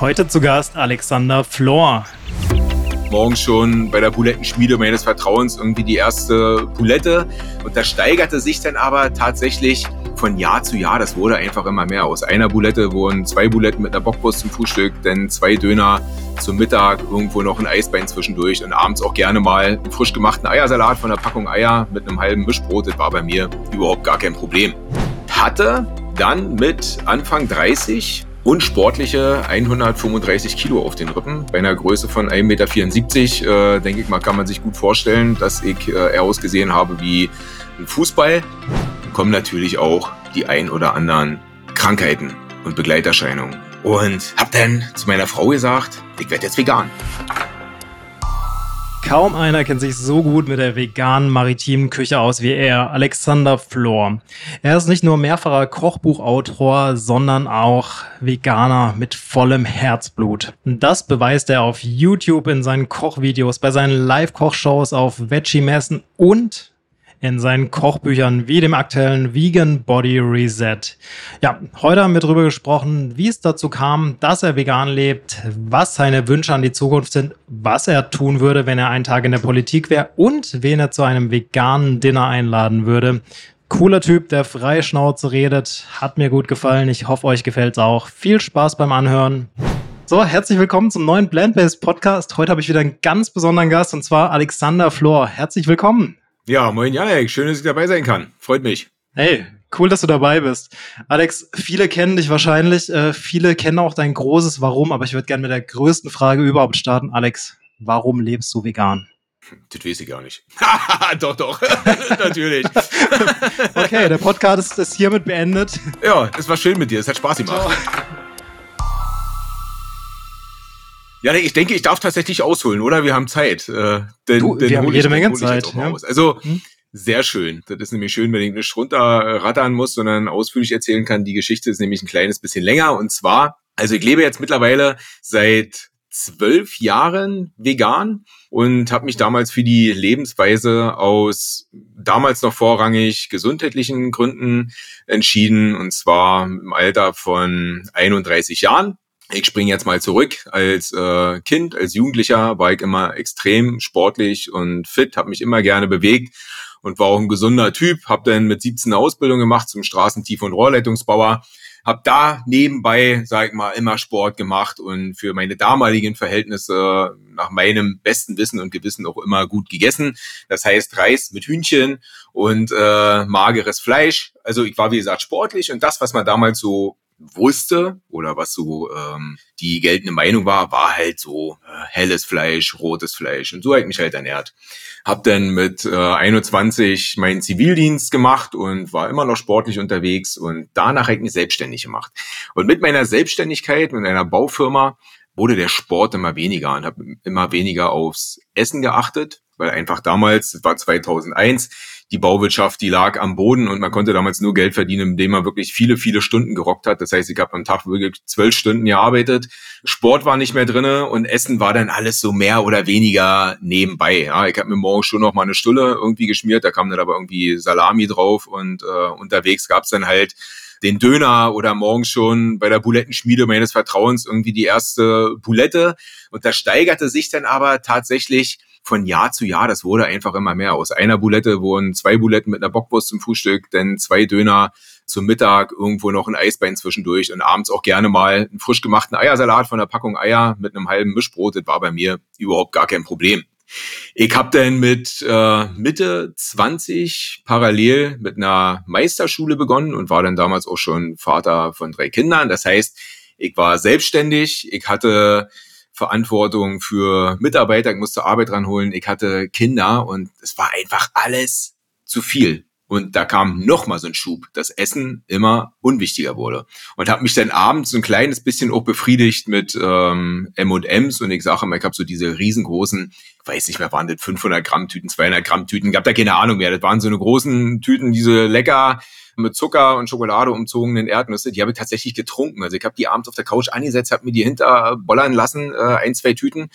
Heute zu Gast Alexander Flor. Morgens schon bei der Bulettenschmiede meines Vertrauens irgendwie die erste Bulette. Und das steigerte sich dann aber tatsächlich von Jahr zu Jahr. Das wurde einfach immer mehr. Aus einer Bulette wurden zwei Buletten mit einer Bockwurst zum Frühstück, dann zwei Döner zum Mittag, irgendwo noch ein Eisbein zwischendurch und abends auch gerne mal einen frisch gemachten Eiersalat von der Packung Eier mit einem halben Mischbrot. Das war bei mir überhaupt gar kein Problem. Hatte dann mit Anfang 30 und sportliche 135 Kilo auf den Rippen. Bei einer Größe von 1,74 Meter, äh, denke ich mal, kann man sich gut vorstellen, dass ich äh, eher ausgesehen habe wie ein Fußball. Kommen natürlich auch die ein oder anderen Krankheiten und Begleiterscheinungen. Und hab dann zu meiner Frau gesagt, ich werde jetzt vegan. Kaum einer kennt sich so gut mit der veganen maritimen Küche aus wie er, Alexander Flor. Er ist nicht nur mehrfacher Kochbuchautor, sondern auch Veganer mit vollem Herzblut. Das beweist er auf YouTube in seinen Kochvideos, bei seinen Live-Kochshows auf Veggie-Messen und in seinen Kochbüchern wie dem aktuellen Vegan Body Reset. Ja, heute haben wir darüber gesprochen, wie es dazu kam, dass er vegan lebt, was seine Wünsche an die Zukunft sind, was er tun würde, wenn er einen Tag in der Politik wäre und wen er zu einem veganen Dinner einladen würde. Cooler Typ, der frei Schnauze redet, hat mir gut gefallen. Ich hoffe, euch gefällt's auch. Viel Spaß beim Anhören. So, herzlich willkommen zum neuen Plant-Based Podcast. Heute habe ich wieder einen ganz besonderen Gast und zwar Alexander Flor. Herzlich willkommen. Ja, moin Janek, schön, dass ich dabei sein kann. Freut mich. Hey, cool, dass du dabei bist. Alex, viele kennen dich wahrscheinlich, äh, viele kennen auch dein großes Warum, aber ich würde gerne mit der größten Frage überhaupt starten. Alex, warum lebst du vegan? Das weiß ich gar nicht. doch, doch, natürlich. okay, der Podcast ist, ist hiermit beendet. Ja, es war schön mit dir, es hat Spaß gemacht. Ciao. Ja, ich denke, ich darf tatsächlich ausholen, oder? Wir haben Zeit. Äh, denn, du, denn wir haben jede Menge Zeit. Ja. Also hm? sehr schön. Das ist nämlich schön, wenn ich nicht runterrattern muss, sondern ausführlich erzählen kann. Die Geschichte ist nämlich ein kleines bisschen länger. Und zwar, also ich lebe jetzt mittlerweile seit zwölf Jahren vegan und habe mich damals für die Lebensweise aus damals noch vorrangig gesundheitlichen Gründen entschieden und zwar im Alter von 31 Jahren ich springe jetzt mal zurück. Als äh, Kind, als Jugendlicher war ich immer extrem sportlich und fit, habe mich immer gerne bewegt und war auch ein gesunder Typ. Habe dann mit 17 eine Ausbildung gemacht zum Straßentief- und Rohrleitungsbauer. Habe da nebenbei, sag ich mal, immer Sport gemacht und für meine damaligen Verhältnisse nach meinem besten Wissen und Gewissen auch immer gut gegessen. Das heißt Reis mit Hühnchen und äh, mageres Fleisch. Also ich war wie gesagt sportlich und das, was man damals so wusste oder was so ähm, die geltende Meinung war, war halt so äh, helles Fleisch, rotes Fleisch und so habe ich mich halt ernährt. Hab dann mit äh, 21 meinen Zivildienst gemacht und war immer noch sportlich unterwegs und danach habe ich mich selbstständig gemacht. Und mit meiner Selbstständigkeit, mit einer Baufirma, wurde der Sport immer weniger und habe immer weniger aufs Essen geachtet, weil einfach damals, das war 2001, die Bauwirtschaft, die lag am Boden und man konnte damals nur Geld verdienen, indem man wirklich viele, viele Stunden gerockt hat. Das heißt, ich habe am Tag wirklich zwölf Stunden gearbeitet. Sport war nicht mehr drinne und Essen war dann alles so mehr oder weniger nebenbei. Ja, ich habe mir morgens schon noch mal eine Stulle irgendwie geschmiert, da kam dann aber irgendwie Salami drauf und äh, unterwegs gab's dann halt den Döner oder morgens schon bei der Bulettenschmiede meines Vertrauens irgendwie die erste Bulette. Und das steigerte sich dann aber tatsächlich von Jahr zu Jahr, das wurde einfach immer mehr. Aus einer Bulette wurden zwei Buletten mit einer Bockwurst zum Frühstück, dann zwei Döner zum Mittag, irgendwo noch ein Eisbein zwischendurch und abends auch gerne mal einen frisch gemachten Eiersalat von der Packung Eier mit einem halben Mischbrot. Das war bei mir überhaupt gar kein Problem. Ich habe dann mit äh, Mitte 20 parallel mit einer Meisterschule begonnen und war dann damals auch schon Vater von drei Kindern. Das heißt, ich war selbstständig, ich hatte Verantwortung für Mitarbeiter, ich musste Arbeit ranholen, ich hatte Kinder und es war einfach alles zu viel. Und da kam noch mal so ein Schub, dass Essen immer unwichtiger wurde. Und habe mich dann abends so ein kleines bisschen auch befriedigt mit ähm, M&M's und ich sage immer, ich habe so diese riesengroßen, weiß nicht mehr, waren das 500 Gramm Tüten, 200 Gramm Tüten, gab da keine Ahnung mehr. Das waren so eine großen Tüten, diese lecker mit Zucker und Schokolade umzogenen Erdnüsse, die habe ich tatsächlich getrunken. Also ich habe die abends auf der Couch angesetzt, habe mir die hinterbollern lassen, äh, ein, zwei Tüten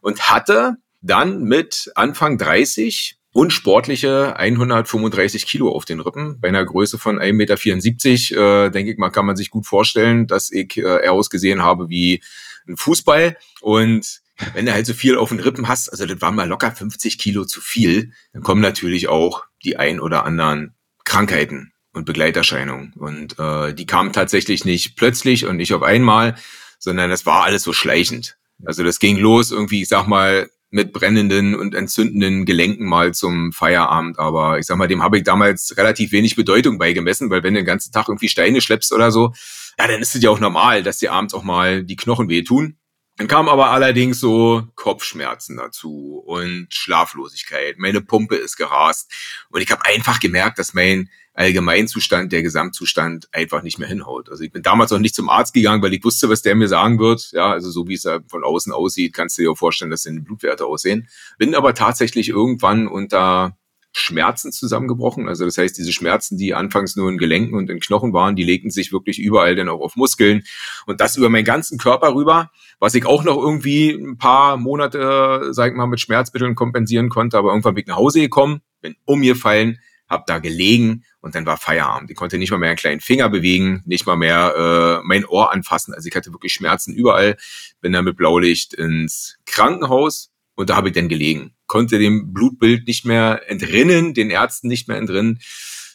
und hatte dann mit Anfang 30 und sportliche 135 Kilo auf den Rippen. Bei einer Größe von 1,74 Meter, äh, denke ich mal, kann man sich gut vorstellen, dass ich äh, eher ausgesehen habe wie ein Fußball und wenn du halt so viel auf den Rippen hast, also das war mal locker 50 Kilo zu viel, dann kommen natürlich auch die ein oder anderen Krankheiten und Begleiterscheinungen. Und äh, die kamen tatsächlich nicht plötzlich und nicht auf einmal, sondern es war alles so schleichend. Also das ging los irgendwie, ich sag mal, mit brennenden und entzündenden Gelenken mal zum Feierabend. Aber ich sag mal, dem habe ich damals relativ wenig Bedeutung beigemessen, weil wenn du den ganzen Tag irgendwie Steine schleppst oder so, ja, dann ist es ja auch normal, dass dir abends auch mal die Knochen wehtun. Dann kamen aber allerdings so Kopfschmerzen dazu und Schlaflosigkeit. Meine Pumpe ist gerast. Und ich habe einfach gemerkt, dass mein Allgemeinzustand, der Gesamtzustand einfach nicht mehr hinhaut. Also ich bin damals auch nicht zum Arzt gegangen, weil ich wusste, was der mir sagen wird. Ja, also so wie es von außen aussieht, kannst du dir auch vorstellen, dass deine Blutwerte aussehen. Bin aber tatsächlich irgendwann unter Schmerzen zusammengebrochen. Also das heißt, diese Schmerzen, die anfangs nur in Gelenken und in Knochen waren, die legten sich wirklich überall dann auch auf Muskeln und das über meinen ganzen Körper rüber, was ich auch noch irgendwie ein paar Monate, sag ich mal, mit Schmerzmitteln kompensieren konnte, aber irgendwann bin ich nach Hause gekommen, bin umgefallen, hab da gelegen und dann war Feierabend. Ich konnte nicht mal mehr einen kleinen Finger bewegen, nicht mal mehr äh, mein Ohr anfassen. Also ich hatte wirklich Schmerzen überall. Bin dann mit Blaulicht ins Krankenhaus und da habe ich dann gelegen konnte dem Blutbild nicht mehr entrinnen, den Ärzten nicht mehr entrinnen.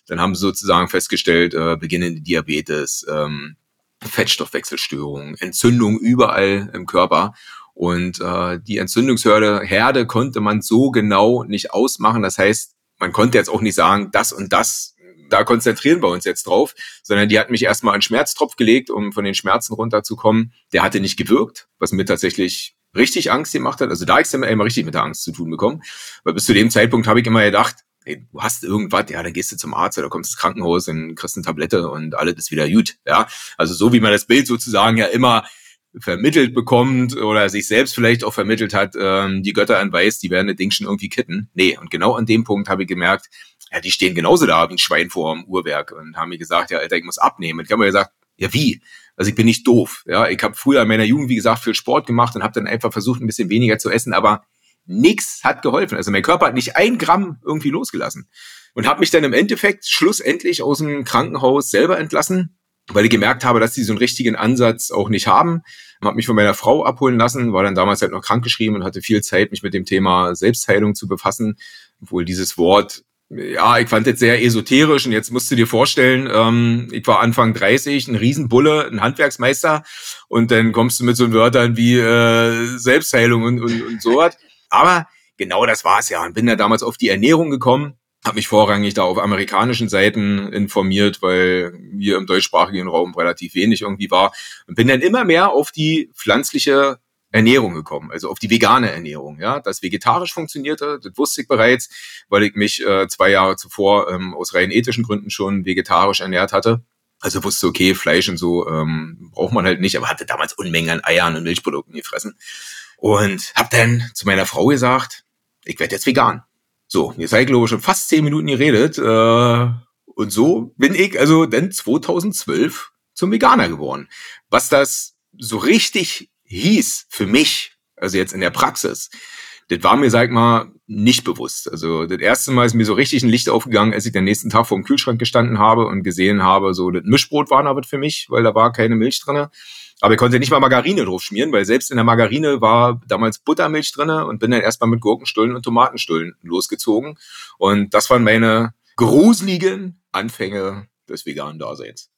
Dann haben sie sozusagen festgestellt, äh, beginnende Diabetes, ähm, Fettstoffwechselstörungen, Entzündungen überall im Körper. Und äh, die Entzündungsherde Herde konnte man so genau nicht ausmachen. Das heißt, man konnte jetzt auch nicht sagen, das und das, da konzentrieren wir uns jetzt drauf, sondern die hat mich erstmal einen Schmerztropf gelegt, um von den Schmerzen runterzukommen. Der hatte nicht gewirkt, was mir tatsächlich richtig Angst gemacht hat. Also da ich immer, immer richtig mit der Angst zu tun bekommen. Weil bis zu dem Zeitpunkt habe ich immer gedacht, ey, du hast irgendwas, ja, dann gehst du zum Arzt oder kommst ins Krankenhaus und kriegst eine Tablette und alles ist wieder gut. Ja, also so wie man das Bild sozusagen ja immer vermittelt bekommt oder sich selbst vielleicht auch vermittelt hat, ähm, die Götter anweist, die werden das Ding schon irgendwie kitten. Nee, und genau an dem Punkt habe ich gemerkt, ja, die stehen genauso da wie ein Schwein vor dem Uhrwerk und haben mir gesagt, ja, Alter, ich muss abnehmen. Und ich habe mir gesagt, ja, wie? Also ich bin nicht doof. Ja, ich habe früher in meiner Jugend, wie gesagt, viel Sport gemacht und habe dann einfach versucht, ein bisschen weniger zu essen, aber nichts hat geholfen. Also mein Körper hat nicht ein Gramm irgendwie losgelassen und habe mich dann im Endeffekt schlussendlich aus dem Krankenhaus selber entlassen, weil ich gemerkt habe, dass die so einen richtigen Ansatz auch nicht haben. Habe mich von meiner Frau abholen lassen, war dann damals halt noch krankgeschrieben und hatte viel Zeit, mich mit dem Thema Selbstheilung zu befassen, obwohl dieses Wort ja, ich fand jetzt sehr esoterisch und jetzt musst du dir vorstellen, ähm, ich war Anfang 30, ein Riesenbulle, ein Handwerksmeister und dann kommst du mit so Wörtern wie äh, Selbstheilung und, und, und so was. Aber genau das war's ja und bin da damals auf die Ernährung gekommen, habe mich vorrangig da auf amerikanischen Seiten informiert, weil hier im deutschsprachigen Raum relativ wenig irgendwie war und bin dann immer mehr auf die pflanzliche Ernährung gekommen, also auf die vegane Ernährung. Ja, das vegetarisch funktionierte, das wusste ich bereits, weil ich mich äh, zwei Jahre zuvor ähm, aus rein ethischen Gründen schon vegetarisch ernährt hatte. Also wusste, okay, Fleisch und so ähm, braucht man halt nicht, aber hatte damals Unmengen an Eiern und Milchprodukten gefressen. Und habe dann zu meiner Frau gesagt, ich werde jetzt vegan. So, jetzt habe glaube ich schon fast zehn Minuten geredet. Äh, und so bin ich also dann 2012 zum Veganer geworden. Was das so richtig hieß für mich, also jetzt in der Praxis, das war mir, sag mal, nicht bewusst. Also das erste Mal ist mir so richtig ein Licht aufgegangen, als ich den nächsten Tag vor dem Kühlschrank gestanden habe und gesehen habe, so das Mischbrot war aber für mich, weil da war keine Milch drinne. Aber ich konnte nicht mal Margarine drauf schmieren, weil selbst in der Margarine war damals Buttermilch drinne und bin dann erstmal mit Gurkenstullen und Tomatenstullen losgezogen. Und das waren meine gruseligen Anfänge des veganen Daseins.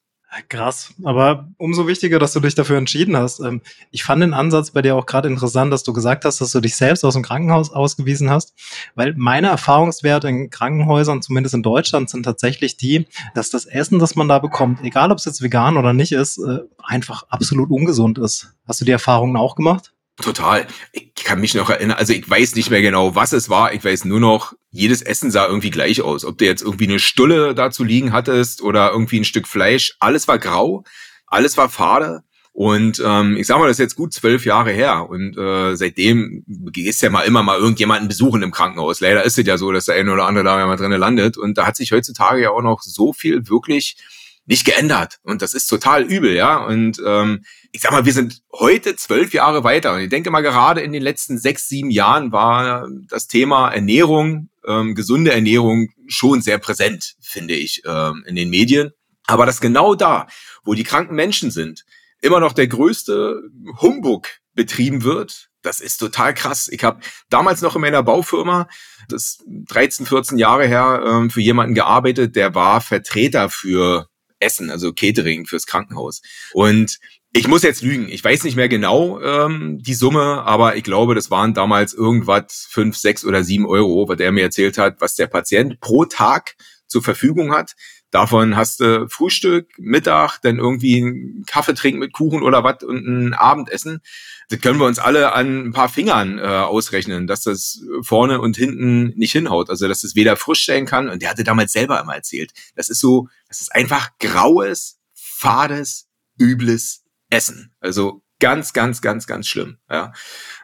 Krass, aber umso wichtiger, dass du dich dafür entschieden hast. Ähm, ich fand den Ansatz bei dir auch gerade interessant, dass du gesagt hast, dass du dich selbst aus dem Krankenhaus ausgewiesen hast, weil meine Erfahrungswerte in Krankenhäusern, zumindest in Deutschland, sind tatsächlich die, dass das Essen, das man da bekommt, egal ob es jetzt vegan oder nicht ist, äh, einfach absolut ungesund ist. Hast du die Erfahrungen auch gemacht? Total. Ich kann mich noch erinnern, also ich weiß nicht mehr genau, was es war. Ich weiß nur noch, jedes Essen sah irgendwie gleich aus. Ob du jetzt irgendwie eine Stulle dazu liegen hattest oder irgendwie ein Stück Fleisch, alles war grau, alles war fade. Und ähm, ich sag mal, das ist jetzt gut zwölf Jahre her. Und äh, seitdem gehst ja mal immer mal irgendjemanden besuchen im Krankenhaus. Leider ist es ja so, dass der eine oder andere da mal drinnen landet. Und da hat sich heutzutage ja auch noch so viel wirklich nicht geändert. Und das ist total übel, ja. Und ähm, ich sag mal, wir sind heute zwölf Jahre weiter. Und ich denke mal, gerade in den letzten sechs, sieben Jahren war das Thema Ernährung, ähm, gesunde Ernährung schon sehr präsent, finde ich, ähm, in den Medien. Aber das genau da, wo die kranken Menschen sind, immer noch der größte Humbug betrieben wird. Das ist total krass. Ich habe damals noch in meiner Baufirma, das 13, 14 Jahre her, ähm, für jemanden gearbeitet, der war Vertreter für Essen, also Catering fürs Krankenhaus. Und ich muss jetzt lügen, ich weiß nicht mehr genau ähm, die Summe, aber ich glaube, das waren damals irgendwas fünf, sechs oder sieben Euro, was er mir erzählt hat, was der Patient pro Tag zur Verfügung hat. Davon hast du Frühstück, Mittag, dann irgendwie einen Kaffee trinken mit Kuchen oder was und ein Abendessen. Das können wir uns alle an ein paar Fingern äh, ausrechnen, dass das vorne und hinten nicht hinhaut. Also dass es weder frisch sein kann. Und der hatte damals selber immer erzählt. Das ist so, das ist einfach graues, fades, übles Essen. Also ganz, ganz, ganz, ganz schlimm. Ja.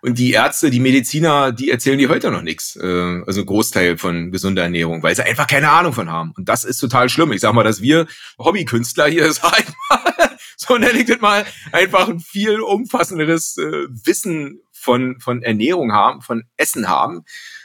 Und die Ärzte, die Mediziner, die erzählen dir heute noch nichts. Äh, also Großteil von gesunder Ernährung, weil sie einfach keine Ahnung von haben. Und das ist total schlimm. Ich sag mal, dass wir Hobbykünstler hier, mal, so nenne ich das mal, einfach ein viel umfassenderes äh, Wissen von, von Ernährung haben, von Essen haben.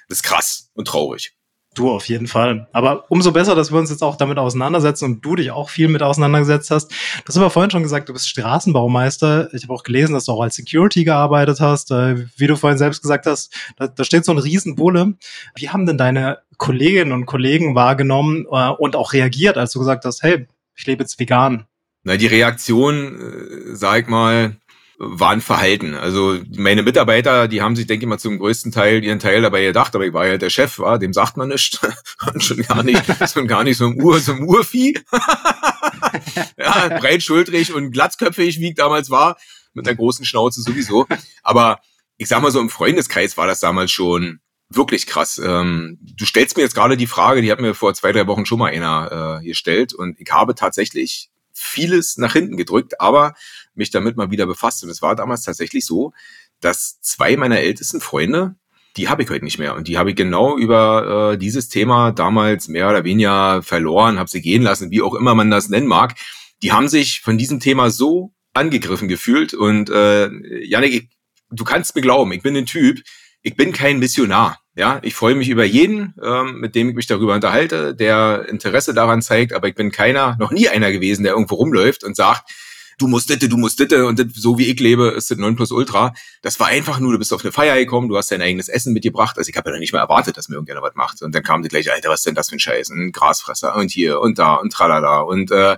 Das ist krass und traurig. Du auf jeden Fall. Aber umso besser, dass wir uns jetzt auch damit auseinandersetzen und du dich auch viel mit auseinandergesetzt hast. Du hast aber vorhin schon gesagt, du bist Straßenbaumeister. Ich habe auch gelesen, dass du auch als Security gearbeitet hast. Äh, wie du vorhin selbst gesagt hast, da, da steht so ein Riesenbulle. Wie haben denn deine Kolleginnen und Kollegen wahrgenommen äh, und auch reagiert, als du gesagt hast, hey, ich lebe jetzt vegan? Na, die Reaktion, äh, sag mal, waren verhalten. Also meine Mitarbeiter, die haben sich, denke ich mal, zum größten Teil ihren Teil dabei gedacht, aber ich war ja der Chef, war, dem sagt man nicht. Und schon gar nicht, schon gar nicht so ein Ur, so ein Urvieh. ja, breitschultrig und glatzköpfig, wie ich damals war, mit einer großen Schnauze sowieso. Aber ich sag mal so, im Freundeskreis war das damals schon wirklich krass. Ähm, du stellst mir jetzt gerade die Frage, die hat mir vor zwei, drei Wochen schon mal einer äh, gestellt und ich habe tatsächlich vieles nach hinten gedrückt, aber mich damit mal wieder befasst. Und es war damals tatsächlich so, dass zwei meiner ältesten Freunde, die habe ich heute nicht mehr. Und die habe ich genau über äh, dieses Thema damals mehr oder weniger verloren, habe sie gehen lassen, wie auch immer man das nennen mag. Die haben sich von diesem Thema so angegriffen gefühlt. Und äh, Janik, ich, du kannst mir glauben, ich bin ein Typ, ich bin kein Missionar. Ja, ich freue mich über jeden, ähm, mit dem ich mich darüber unterhalte, der Interesse daran zeigt, aber ich bin keiner, noch nie einer gewesen, der irgendwo rumläuft und sagt, du musst ditte, du musst ditte und so wie ich lebe, ist das 9 plus Ultra. Das war einfach nur, du bist auf eine Feier gekommen, du hast dein eigenes Essen mitgebracht. Also ich habe ja noch nicht mal erwartet, dass mir irgendjemand was macht. Und dann kam die gleiche, Alter, was ist denn das für ein Scheiß? Ein Grasfresser und hier und da und tralala. Und äh,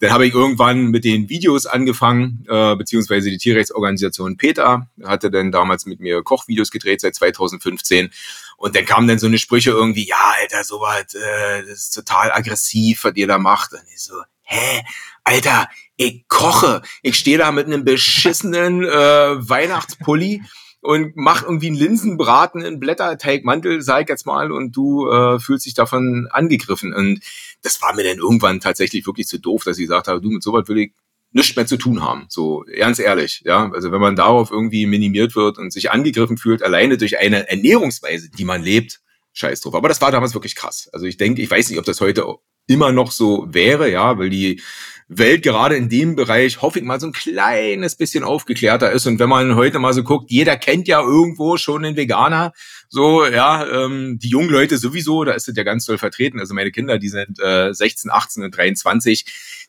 dann habe ich irgendwann mit den Videos angefangen, äh, beziehungsweise die Tierrechtsorganisation PETA hatte dann damals mit mir Kochvideos gedreht seit 2015. Und dann kamen dann so eine Sprüche irgendwie, ja, Alter, sowas, äh, das ist total aggressiv, was ihr da macht. Und ich so, hä? Alter, ich koche. Ich stehe da mit einem beschissenen äh, Weihnachtspulli und mach irgendwie einen Linsenbraten in Blätterteigmantel, sag ich jetzt mal, und du äh, fühlst dich davon angegriffen. Und das war mir dann irgendwann tatsächlich wirklich zu doof, dass ich gesagt habe, du, mit sowas will ich nichts mehr zu tun haben. So, ganz ehrlich, ja. Also wenn man darauf irgendwie minimiert wird und sich angegriffen fühlt, alleine durch eine Ernährungsweise, die man lebt, scheiß drauf. Aber das war damals wirklich krass. Also ich denke, ich weiß nicht, ob das heute immer noch so wäre, ja, weil die Welt gerade in dem Bereich, hoffe ich mal, so ein kleines bisschen aufgeklärter ist. Und wenn man heute mal so guckt, jeder kennt ja irgendwo schon einen Veganer. So, ja, ähm, die jungen Leute sowieso, da ist es ja ganz toll vertreten. Also meine Kinder, die sind äh, 16, 18 und 23.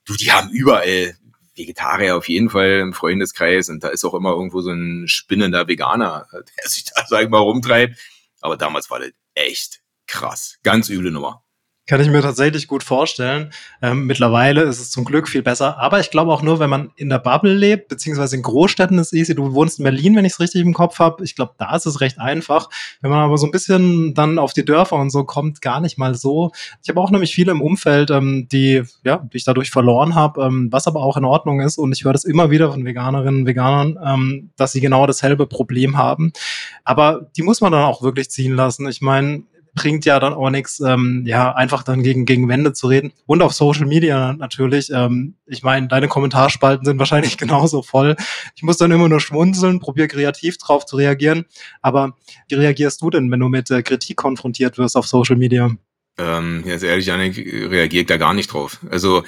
Du, die haben überall Vegetarier auf jeden Fall im Freundeskreis. Und da ist auch immer irgendwo so ein spinnender Veganer, der sich da, sag ich mal, rumtreibt. Aber damals war das echt krass. Ganz üble Nummer. Kann ich mir tatsächlich gut vorstellen. Ähm, mittlerweile ist es zum Glück viel besser. Aber ich glaube auch nur, wenn man in der Bubble lebt, beziehungsweise in Großstädten ist easy. Du wohnst in Berlin, wenn ich es richtig im Kopf habe. Ich glaube, da ist es recht einfach. Wenn man aber so ein bisschen dann auf die Dörfer und so kommt, gar nicht mal so. Ich habe auch nämlich viele im Umfeld, ähm, die, ja, die ich dadurch verloren habe, ähm, was aber auch in Ordnung ist. Und ich höre das immer wieder von Veganerinnen und Veganern, ähm, dass sie genau dasselbe Problem haben. Aber die muss man dann auch wirklich ziehen lassen. Ich meine, bringt ja dann auch nichts, ähm, ja, einfach dann gegen, gegen Wände zu reden. Und auf Social Media natürlich. Ähm, ich meine, deine Kommentarspalten sind wahrscheinlich genauso voll. Ich muss dann immer nur schmunzeln, probiere kreativ drauf zu reagieren. Aber wie reagierst du denn, wenn du mit äh, Kritik konfrontiert wirst auf Social Media? Ähm, ja, sehr ehrlich, Janik, reagiere ich da gar nicht drauf. Also,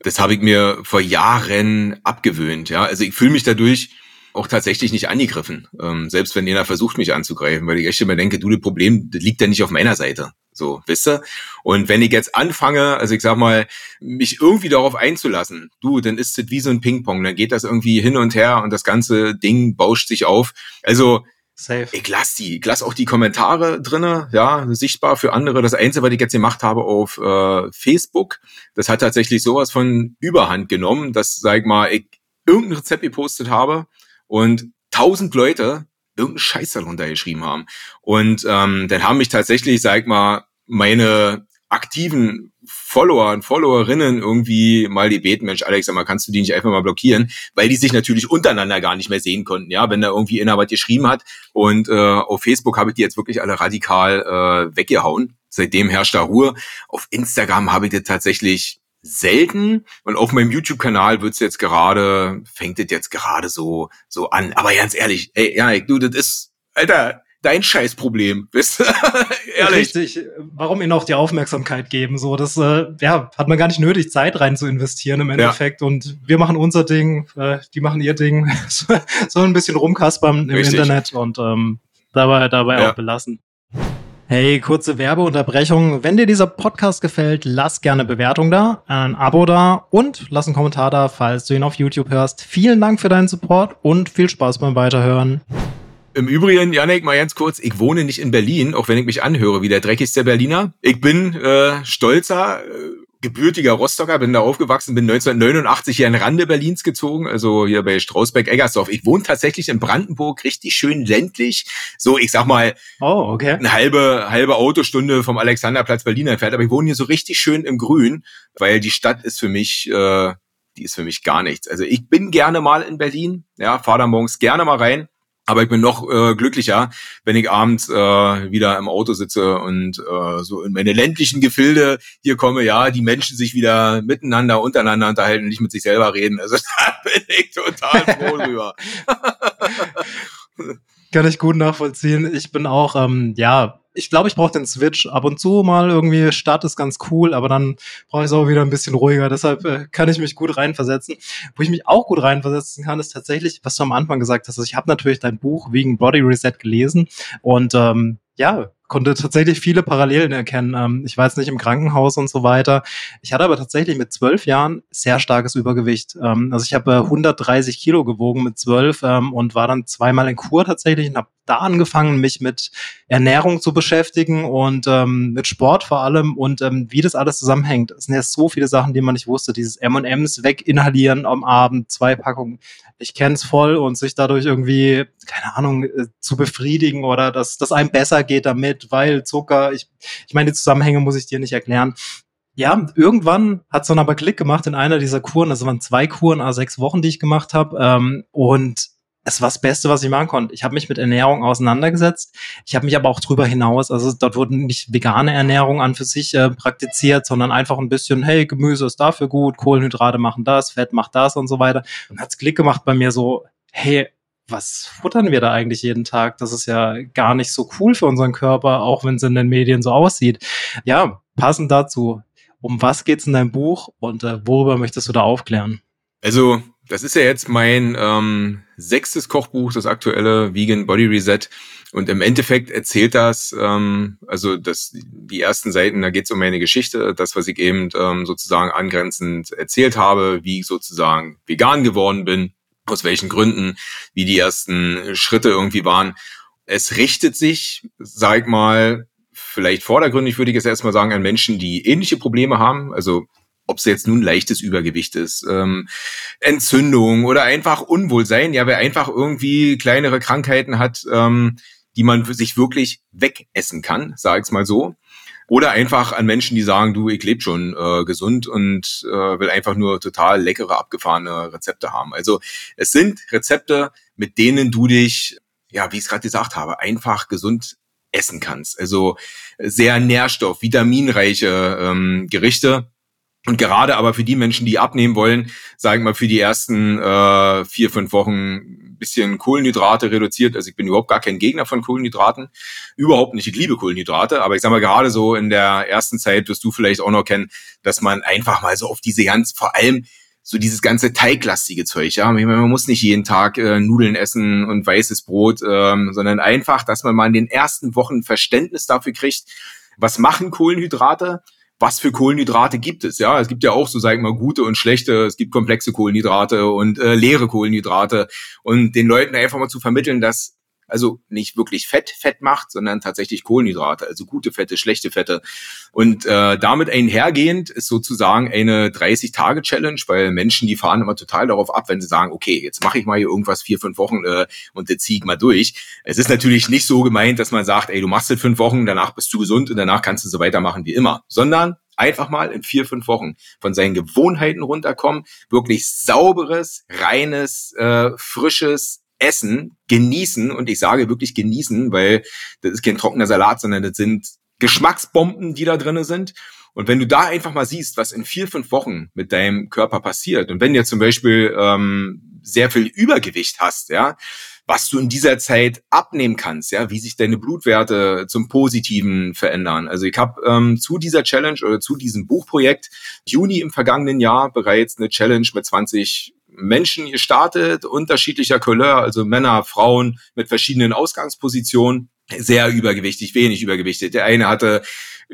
das habe ich mir vor Jahren abgewöhnt, ja. Also ich fühle mich dadurch auch tatsächlich nicht angegriffen. Ähm, selbst wenn jeder versucht, mich anzugreifen, weil ich echt immer denke, du, das Problem, das liegt ja nicht auf meiner Seite. So, wisst ihr? Und wenn ich jetzt anfange, also ich sag mal, mich irgendwie darauf einzulassen, du, dann ist es wie so ein Ping-Pong, dann geht das irgendwie hin und her und das ganze Ding bauscht sich auf. Also, Safe. Ich lasse die, ich lasse auch die Kommentare drinne, ja, sichtbar für andere. Das Einzige, was ich jetzt gemacht habe auf äh, Facebook, das hat tatsächlich sowas von Überhand genommen, dass, sag ich mal, ich irgendein Rezept gepostet habe und tausend Leute irgendeinen Scheiß darunter geschrieben haben. Und ähm, dann haben mich tatsächlich, sag ich mal, meine aktiven Follower und Followerinnen irgendwie mal die beten, Mensch, Alex, sag mal, kannst du die nicht einfach mal blockieren? Weil die sich natürlich untereinander gar nicht mehr sehen konnten, ja, wenn da irgendwie einer was geschrieben hat. Und äh, auf Facebook habe ich die jetzt wirklich alle radikal äh, weggehauen. Seitdem herrscht da Ruhe. Auf Instagram habe ich das tatsächlich selten und auf meinem YouTube-Kanal wird's jetzt gerade, fängt es jetzt gerade so, so an. Aber ganz ehrlich, ey, ja, du, das ist, Alter, dein Scheißproblem, wisst Ehrlich. Richtig. Warum ihnen auch die Aufmerksamkeit geben? So, das äh, ja, hat man gar nicht nötig, Zeit rein zu investieren im Endeffekt. Ja. Und wir machen unser Ding, äh, die machen ihr Ding. so ein bisschen rumkaspern im Richtig. Internet und ähm, dabei, dabei ja. auch belassen. Hey, kurze Werbeunterbrechung. Wenn dir dieser Podcast gefällt, lass gerne Bewertung da, ein Abo da und lass einen Kommentar da, falls du ihn auf YouTube hörst. Vielen Dank für deinen Support und viel Spaß beim Weiterhören. Im Übrigen, Janik, mal ganz kurz, ich wohne nicht in Berlin, auch wenn ich mich anhöre wie der dreckigste Berliner. Ich bin äh, stolzer, äh, gebürtiger Rostocker, bin da aufgewachsen, bin 1989 hier in Rande Berlins gezogen, also hier bei Strausbeck-Eggersdorf. Ich wohne tatsächlich in Brandenburg, richtig schön ländlich. So, ich sag mal, oh, okay. eine halbe, halbe Autostunde vom Alexanderplatz Berlin entfernt. Aber ich wohne hier so richtig schön im Grün, weil die Stadt ist für mich, äh, die ist für mich gar nichts. Also ich bin gerne mal in Berlin, ja, fahr da morgens gerne mal rein. Aber ich bin noch äh, glücklicher, wenn ich abends äh, wieder im Auto sitze und äh, so in meine ländlichen Gefilde hier komme, ja, die Menschen sich wieder miteinander, untereinander unterhalten, nicht mit sich selber reden. Also da bin ich total froh drüber. Kann ich gut nachvollziehen. Ich bin auch, ähm, ja, ich glaube, ich brauche den Switch. Ab und zu mal irgendwie Start ist ganz cool, aber dann brauche ich es auch wieder ein bisschen ruhiger. Deshalb äh, kann ich mich gut reinversetzen. Wo ich mich auch gut reinversetzen kann, ist tatsächlich, was du am Anfang gesagt hast. Also ich habe natürlich dein Buch wegen Body Reset gelesen und ähm, ja, konnte tatsächlich viele Parallelen erkennen. Ähm, ich war jetzt nicht im Krankenhaus und so weiter. Ich hatte aber tatsächlich mit zwölf Jahren sehr starkes Übergewicht. Ähm, also ich habe 130 Kilo gewogen mit zwölf ähm, und war dann zweimal in Kur tatsächlich und habe da angefangen, mich mit Ernährung zu beschäftigen und ähm, mit Sport vor allem und ähm, wie das alles zusammenhängt. Es sind ja so viele Sachen, die man nicht wusste. Dieses M&M's weginhalieren am Abend, zwei Packungen. Ich kenne es voll und sich dadurch irgendwie, keine Ahnung, äh, zu befriedigen oder dass das einem besser geht damit, weil Zucker, ich, ich meine, die Zusammenhänge muss ich dir nicht erklären. Ja, irgendwann hat es dann aber Klick gemacht in einer dieser Kuren. Das waren zwei Kuren, also sechs Wochen, die ich gemacht habe. Ähm, und es war das Beste, was ich machen konnte. Ich habe mich mit Ernährung auseinandergesetzt. Ich habe mich aber auch drüber hinaus, also dort wurde nicht vegane Ernährung an für sich äh, praktiziert, sondern einfach ein bisschen, hey, Gemüse ist dafür gut, Kohlenhydrate machen das, Fett macht das und so weiter. Und hat's Klick gemacht bei mir so, hey, was futtern wir da eigentlich jeden Tag? Das ist ja gar nicht so cool für unseren Körper, auch wenn es in den Medien so aussieht. Ja, passend dazu, um was geht's in deinem Buch und äh, worüber möchtest du da aufklären? Also das ist ja jetzt mein ähm, sechstes Kochbuch, das aktuelle Vegan Body Reset. Und im Endeffekt erzählt das, ähm, also das, die ersten Seiten, da geht es um meine Geschichte, das, was ich eben ähm, sozusagen angrenzend erzählt habe, wie ich sozusagen vegan geworden bin, aus welchen Gründen, wie die ersten Schritte irgendwie waren. Es richtet sich, sag mal, vielleicht vordergründig würde ich es erstmal sagen, an Menschen, die ähnliche Probleme haben, also ob es jetzt nun leichtes Übergewicht ist, ähm, Entzündung oder einfach Unwohlsein, ja, wer einfach irgendwie kleinere Krankheiten hat, ähm, die man sich wirklich wegessen kann, sag ich's mal so. Oder einfach an Menschen, die sagen, du, ich lebe schon äh, gesund und äh, will einfach nur total leckere, abgefahrene Rezepte haben. Also es sind Rezepte, mit denen du dich, ja, wie ich es gerade gesagt habe, einfach gesund essen kannst. Also sehr nährstoff, vitaminreiche ähm, Gerichte und gerade aber für die Menschen, die abnehmen wollen, sagen wir mal für die ersten äh, vier, fünf Wochen bisschen Kohlenhydrate reduziert. Also ich bin überhaupt gar kein Gegner von Kohlenhydraten. Überhaupt nicht. Ich liebe Kohlenhydrate. Aber ich sag mal, gerade so in der ersten Zeit wirst du vielleicht auch noch kennen, dass man einfach mal so auf diese ganz, vor allem so dieses ganze teiglastige Zeug, ja. Man muss nicht jeden Tag äh, Nudeln essen und weißes Brot, ähm, sondern einfach, dass man mal in den ersten Wochen Verständnis dafür kriegt, was machen Kohlenhydrate? Was für Kohlenhydrate gibt es? Ja, es gibt ja auch so, sag ich mal, gute und schlechte, es gibt komplexe Kohlenhydrate und äh, leere Kohlenhydrate und den Leuten einfach mal zu vermitteln, dass also nicht wirklich Fett Fett macht, sondern tatsächlich Kohlenhydrate, also gute Fette, schlechte Fette. Und äh, damit einhergehend ist sozusagen eine 30-Tage-Challenge, weil Menschen, die fahren immer total darauf ab, wenn sie sagen, okay, jetzt mache ich mal hier irgendwas vier, fünf Wochen äh, und jetzt ziehe ich mal durch. Es ist natürlich nicht so gemeint, dass man sagt, ey, du machst es fünf Wochen, danach bist du gesund und danach kannst du so weitermachen wie immer, sondern einfach mal in vier, fünf Wochen von seinen Gewohnheiten runterkommen, wirklich sauberes, reines, äh, frisches, Essen genießen und ich sage wirklich genießen, weil das ist kein trockener Salat, sondern das sind Geschmacksbomben, die da drinnen sind. Und wenn du da einfach mal siehst, was in vier, fünf Wochen mit deinem Körper passiert und wenn du zum Beispiel ähm, sehr viel Übergewicht hast, ja, was du in dieser Zeit abnehmen kannst, ja, wie sich deine Blutwerte zum Positiven verändern. Also ich habe ähm, zu dieser Challenge oder zu diesem Buchprojekt Juni im vergangenen Jahr bereits eine Challenge mit 20 Menschen gestartet, unterschiedlicher Couleur, also Männer, Frauen mit verschiedenen Ausgangspositionen, sehr übergewichtig, wenig übergewichtig. Der eine hatte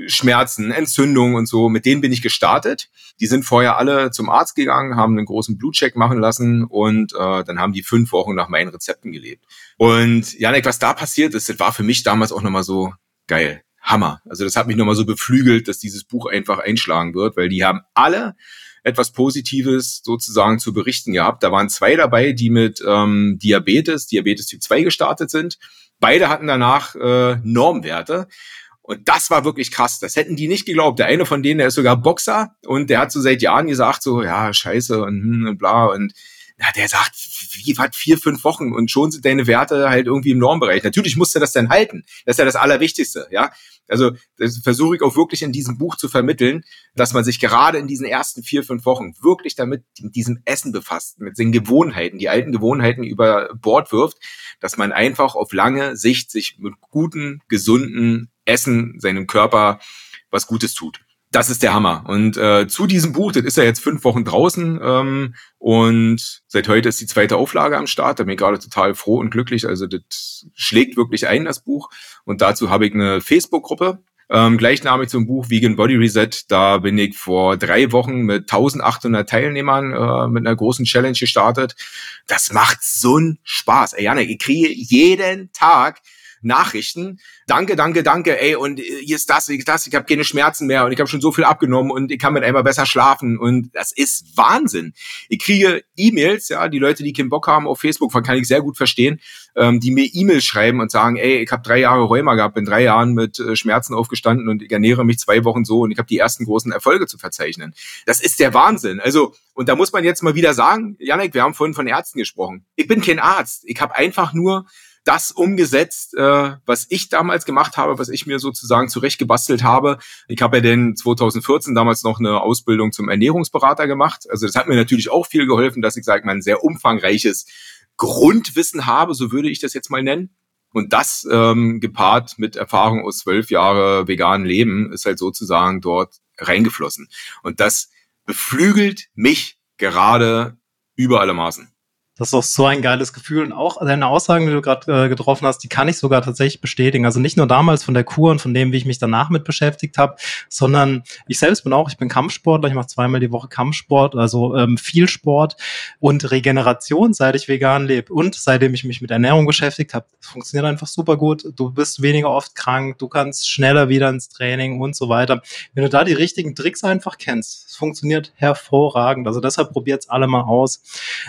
Schmerzen, Entzündungen und so, mit denen bin ich gestartet. Die sind vorher alle zum Arzt gegangen, haben einen großen Blutcheck machen lassen und äh, dann haben die fünf Wochen nach meinen Rezepten gelebt. Und Janik, was da passiert ist, das war für mich damals auch nochmal so geil. Hammer. Also das hat mich nochmal so beflügelt, dass dieses Buch einfach einschlagen wird, weil die haben alle etwas Positives sozusagen zu berichten gehabt. Da waren zwei dabei, die mit ähm, Diabetes, Diabetes Typ 2 gestartet sind. Beide hatten danach äh, Normwerte. Und das war wirklich krass. Das hätten die nicht geglaubt. Der eine von denen, der ist sogar Boxer und der hat so seit Jahren gesagt, so, ja, scheiße und, hm, und bla. Und ja, der sagt, wie was, vier, fünf Wochen und schon sind deine Werte halt irgendwie im Normbereich. Natürlich musst du das dann halten. Das ist ja das Allerwichtigste, ja. Also das versuche ich auch wirklich in diesem Buch zu vermitteln, dass man sich gerade in diesen ersten vier, fünf Wochen wirklich damit mit diesem Essen befasst, mit den Gewohnheiten, die alten Gewohnheiten über Bord wirft, dass man einfach auf lange Sicht sich mit guten, gesunden Essen seinem Körper was Gutes tut das ist der Hammer. Und äh, zu diesem Buch, das ist ja jetzt fünf Wochen draußen ähm, und seit heute ist die zweite Auflage am Start. Da bin ich gerade total froh und glücklich. Also das schlägt wirklich ein, das Buch. Und dazu habe ich eine Facebook-Gruppe, ähm, gleichnamig zum Buch Vegan Body Reset. Da bin ich vor drei Wochen mit 1800 Teilnehmern äh, mit einer großen Challenge gestartet. Das macht so einen Spaß. Ey, Janik, ich kriege jeden Tag Nachrichten. Danke, danke, danke, ey, und äh, hier ist das, ich das, ich habe keine Schmerzen mehr und ich habe schon so viel abgenommen und ich kann mit einmal besser schlafen und das ist Wahnsinn. Ich kriege E-Mails, ja, die Leute, die keinen Bock haben auf Facebook, kann ich sehr gut verstehen, ähm, die mir E-Mails schreiben und sagen, ey, ich habe drei Jahre Rheuma gehabt, bin drei Jahren mit äh, Schmerzen aufgestanden und ich ernähre mich zwei Wochen so und ich habe die ersten großen Erfolge zu verzeichnen. Das ist der Wahnsinn. Also, und da muss man jetzt mal wieder sagen, Janek, wir haben vorhin von Ärzten gesprochen. Ich bin kein Arzt. Ich habe einfach nur das umgesetzt, äh, was ich damals gemacht habe, was ich mir sozusagen zurechtgebastelt habe. Ich habe ja denn 2014 damals noch eine Ausbildung zum Ernährungsberater gemacht. Also das hat mir natürlich auch viel geholfen, dass ich, sage mal, ein sehr umfangreiches Grundwissen habe, so würde ich das jetzt mal nennen. Und das ähm, gepaart mit Erfahrung aus zwölf Jahre veganen Leben ist halt sozusagen dort reingeflossen. Und das beflügelt mich gerade über alle Maßen. Das ist auch so ein geiles Gefühl. Und auch deine Aussagen, die du gerade äh, getroffen hast, die kann ich sogar tatsächlich bestätigen. Also nicht nur damals von der Kur und von dem, wie ich mich danach mit beschäftigt habe, sondern ich selbst bin auch, ich bin Kampfsportler, ich mache zweimal die Woche Kampfsport, also ähm, viel Sport und Regeneration, seit ich vegan lebe und seitdem ich mich mit Ernährung beschäftigt habe. Das funktioniert einfach super gut. Du bist weniger oft krank, du kannst schneller wieder ins Training und so weiter. Wenn du da die richtigen Tricks einfach kennst, es funktioniert hervorragend. Also deshalb probiert's alle mal aus.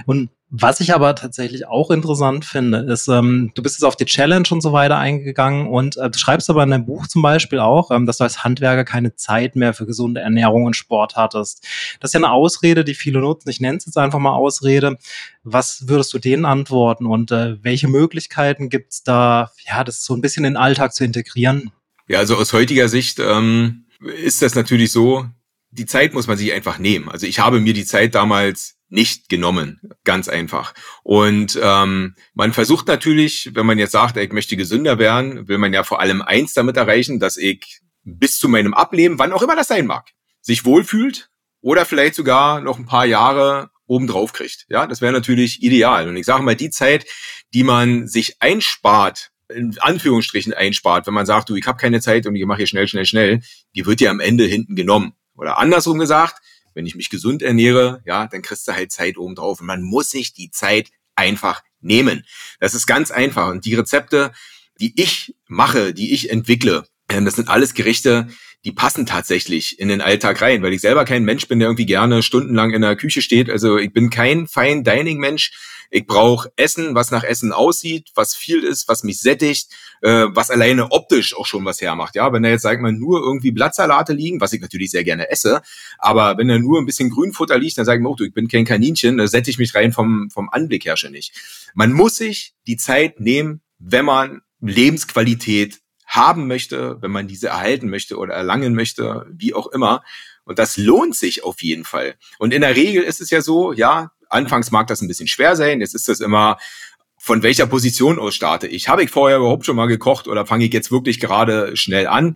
Und was ich aber tatsächlich auch interessant finde, ist, ähm, du bist jetzt auf die Challenge und so weiter eingegangen und äh, du schreibst aber in deinem Buch zum Beispiel auch, ähm, dass du als Handwerker keine Zeit mehr für gesunde Ernährung und Sport hattest. Das ist ja eine Ausrede, die viele nutzen. Ich nenne es jetzt einfach mal Ausrede. Was würdest du denen antworten und äh, welche Möglichkeiten gibt's da, ja, das so ein bisschen in den Alltag zu integrieren? Ja, also aus heutiger Sicht ähm, ist das natürlich so, die Zeit muss man sich einfach nehmen. Also ich habe mir die Zeit damals nicht genommen, ganz einfach. Und ähm, man versucht natürlich, wenn man jetzt sagt, ich möchte gesünder werden, will man ja vor allem eins damit erreichen, dass ich bis zu meinem Ableben, wann auch immer das sein mag, sich wohlfühlt oder vielleicht sogar noch ein paar Jahre obendrauf kriegt. Ja, das wäre natürlich ideal. Und ich sage mal, die Zeit, die man sich einspart in Anführungsstrichen einspart, wenn man sagt, du, ich habe keine Zeit und ich mache hier schnell, schnell, schnell, die wird ja am Ende hinten genommen. Oder andersrum gesagt, wenn ich mich gesund ernähre, ja, dann kriegst du halt Zeit oben drauf. Und man muss sich die Zeit einfach nehmen. Das ist ganz einfach. Und die Rezepte, die ich mache, die ich entwickle, ähm, das sind alles Gerichte, die passen tatsächlich in den Alltag rein, weil ich selber kein Mensch bin, der irgendwie gerne stundenlang in der Küche steht. Also ich bin kein Fine Dining Mensch. Ich brauche Essen, was nach Essen aussieht, was viel ist, was mich sättigt, äh, was alleine optisch auch schon was hermacht. Ja, wenn da jetzt, sag ich mal, nur irgendwie Blattsalate liegen, was ich natürlich sehr gerne esse, aber wenn da nur ein bisschen Grünfutter liegt, dann sage ich mir auch, du, ich bin kein Kaninchen, da sättige ich mich rein vom, vom Anblick her schon nicht. Man muss sich die Zeit nehmen, wenn man Lebensqualität haben möchte, wenn man diese erhalten möchte oder erlangen möchte, wie auch immer. Und das lohnt sich auf jeden Fall. Und in der Regel ist es ja so, ja, anfangs mag das ein bisschen schwer sein. Jetzt ist das immer, von welcher Position aus starte ich? Habe ich vorher überhaupt schon mal gekocht oder fange ich jetzt wirklich gerade schnell an?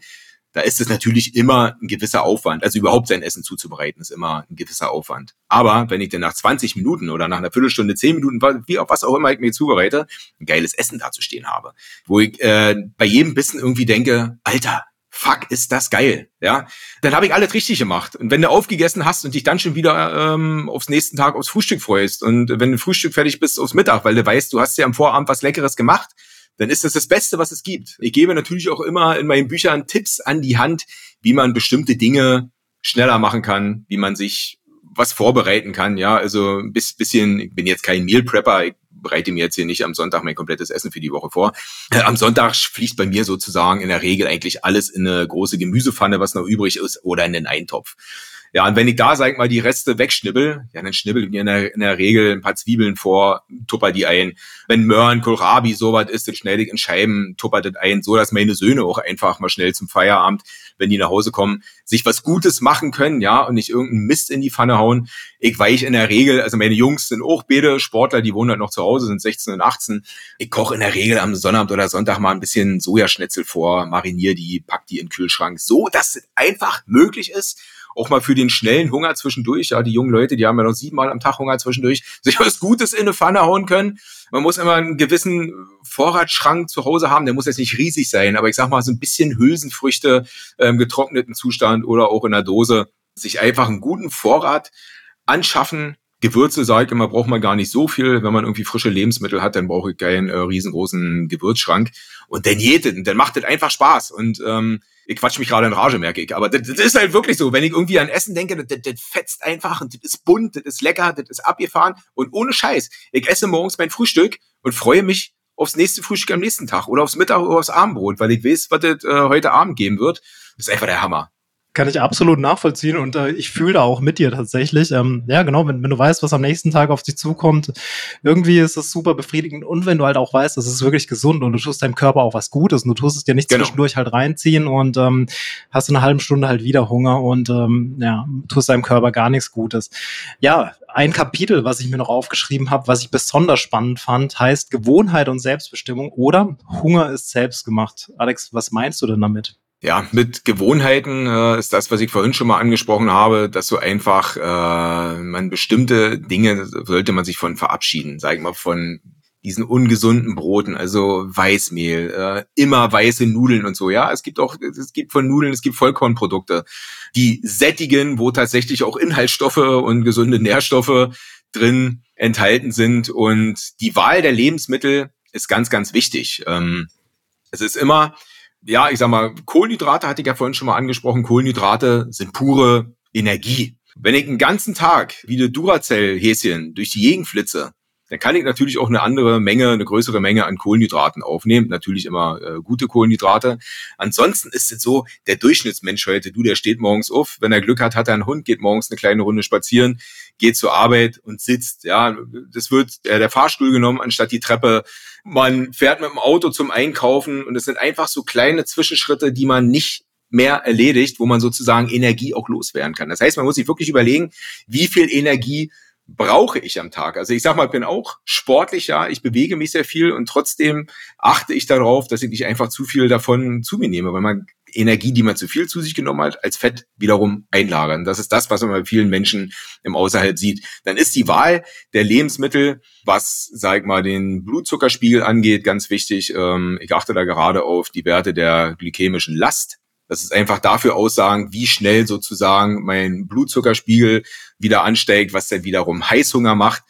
da ist es natürlich immer ein gewisser Aufwand. Also überhaupt sein Essen zuzubereiten ist immer ein gewisser Aufwand. Aber wenn ich dann nach 20 Minuten oder nach einer Viertelstunde, 10 Minuten, wie auch was auch immer ich mir zubereite, ein geiles Essen dazustehen habe, wo ich äh, bei jedem Bissen irgendwie denke, Alter, fuck, ist das geil, ja, dann habe ich alles richtig gemacht. Und wenn du aufgegessen hast und dich dann schon wieder ähm, aufs nächsten Tag aufs Frühstück freust und wenn du Frühstück fertig bist aufs Mittag, weil du weißt, du hast ja am Vorabend was Leckeres gemacht, dann ist das das Beste, was es gibt. Ich gebe natürlich auch immer in meinen Büchern Tipps an die Hand, wie man bestimmte Dinge schneller machen kann, wie man sich was vorbereiten kann. Ja, also ein bisschen, ich bin jetzt kein Meal Prepper, ich bereite mir jetzt hier nicht am Sonntag mein komplettes Essen für die Woche vor. Äh, am Sonntag fließt bei mir sozusagen in der Regel eigentlich alles in eine große Gemüsepfanne, was noch übrig ist, oder in den Eintopf. Ja, und wenn ich da, sag ich mal, die Reste wegschnibbel, ja, dann schnibbel ich mir in der, in der Regel ein paar Zwiebeln vor, tupper die ein. Wenn Möhren, Kohlrabi sowas ist, dann schnell ich in Scheiben, tupper das ein, so dass meine Söhne auch einfach mal schnell zum Feierabend, wenn die nach Hause kommen, sich was Gutes machen können, ja, und nicht irgendeinen Mist in die Pfanne hauen. Ich weich in der Regel, also meine Jungs sind auch beide Sportler, die wohnen halt noch zu Hause, sind 16 und 18. Ich koche in der Regel am Sonnabend oder Sonntag mal ein bisschen Sojaschnitzel vor, mariniere die, pack die in den Kühlschrank, so dass es einfach möglich ist, auch mal für den schnellen Hunger zwischendurch. Ja, die jungen Leute, die haben ja noch siebenmal am Tag Hunger zwischendurch, sich was Gutes in eine Pfanne hauen können. Man muss immer einen gewissen Vorratsschrank zu Hause haben. Der muss jetzt nicht riesig sein, aber ich sag mal so ein bisschen Hülsenfrüchte ähm, getrockneten Zustand oder auch in der Dose. Sich einfach einen guten Vorrat anschaffen, Gewürze, sage ich immer, braucht man gar nicht so viel. Wenn man irgendwie frische Lebensmittel hat, dann brauche ich keinen äh, riesengroßen Gewürzschrank. Und dann jedet, und dann macht das einfach Spaß. Und ähm, ich quatsch mich gerade in Rage, merke ich. Aber das, das ist halt wirklich so. Wenn ich irgendwie an Essen denke, das, das, das fetzt einfach und das ist bunt, das ist lecker, das ist abgefahren. Und ohne Scheiß, ich esse morgens mein Frühstück und freue mich aufs nächste Frühstück am nächsten Tag oder aufs Mittag oder aufs Abendbrot, weil ich weiß, was das äh, heute Abend geben wird. Das ist einfach der Hammer. Kann ich absolut nachvollziehen und äh, ich fühle da auch mit dir tatsächlich. Ähm, ja, genau, wenn, wenn du weißt, was am nächsten Tag auf dich zukommt, irgendwie ist das super befriedigend und wenn du halt auch weißt, das ist wirklich gesund und du tust deinem Körper auch was Gutes und du tust es dir nicht genau. zwischendurch halt reinziehen und ähm, hast in einer halben Stunde halt wieder Hunger und ähm, ja, tust deinem Körper gar nichts Gutes. Ja, ein Kapitel, was ich mir noch aufgeschrieben habe, was ich besonders spannend fand, heißt Gewohnheit und Selbstbestimmung oder Hunger ist selbst gemacht. Alex, was meinst du denn damit? Ja, mit Gewohnheiten äh, ist das, was ich vorhin schon mal angesprochen habe, dass so einfach äh, man bestimmte Dinge sollte man sich von verabschieden, sag ich mal, von diesen ungesunden Broten, also Weißmehl, äh, immer weiße Nudeln und so. Ja, es gibt auch, es gibt von Nudeln, es gibt Vollkornprodukte, die sättigen, wo tatsächlich auch Inhaltsstoffe und gesunde Nährstoffe drin enthalten sind. Und die Wahl der Lebensmittel ist ganz, ganz wichtig. Ähm, es ist immer ja, ich sag mal, Kohlenhydrate hatte ich ja vorhin schon mal angesprochen. Kohlenhydrate sind pure Energie. Wenn ich einen ganzen Tag wie eine Duracell-Häschen durch die Gegend flitze, dann kann ich natürlich auch eine andere Menge, eine größere Menge an Kohlenhydraten aufnehmen. Natürlich immer äh, gute Kohlenhydrate. Ansonsten ist es so, der Durchschnittsmensch heute, du, der steht morgens auf, wenn er Glück hat, hat er einen Hund, geht morgens eine kleine Runde spazieren, geht zur Arbeit und sitzt. Ja, das wird äh, der Fahrstuhl genommen anstatt die Treppe. Man fährt mit dem Auto zum Einkaufen und es sind einfach so kleine Zwischenschritte, die man nicht mehr erledigt, wo man sozusagen Energie auch loswerden kann. Das heißt, man muss sich wirklich überlegen, wie viel Energie brauche ich am Tag. Also ich sag mal, ich bin auch sportlich, ja, ich bewege mich sehr viel und trotzdem achte ich darauf, dass ich nicht einfach zu viel davon zu mir nehme, weil man Energie, die man zu viel zu sich genommen hat, als Fett wiederum einlagern. Das ist das, was man bei vielen Menschen im Außerhalb sieht. Dann ist die Wahl der Lebensmittel, was, sag ich mal, den Blutzuckerspiegel angeht, ganz wichtig. Ähm, ich achte da gerade auf die Werte der glykämischen Last. Das ist einfach dafür aussagen, wie schnell sozusagen mein Blutzuckerspiegel wieder ansteigt, was dann wiederum Heißhunger macht.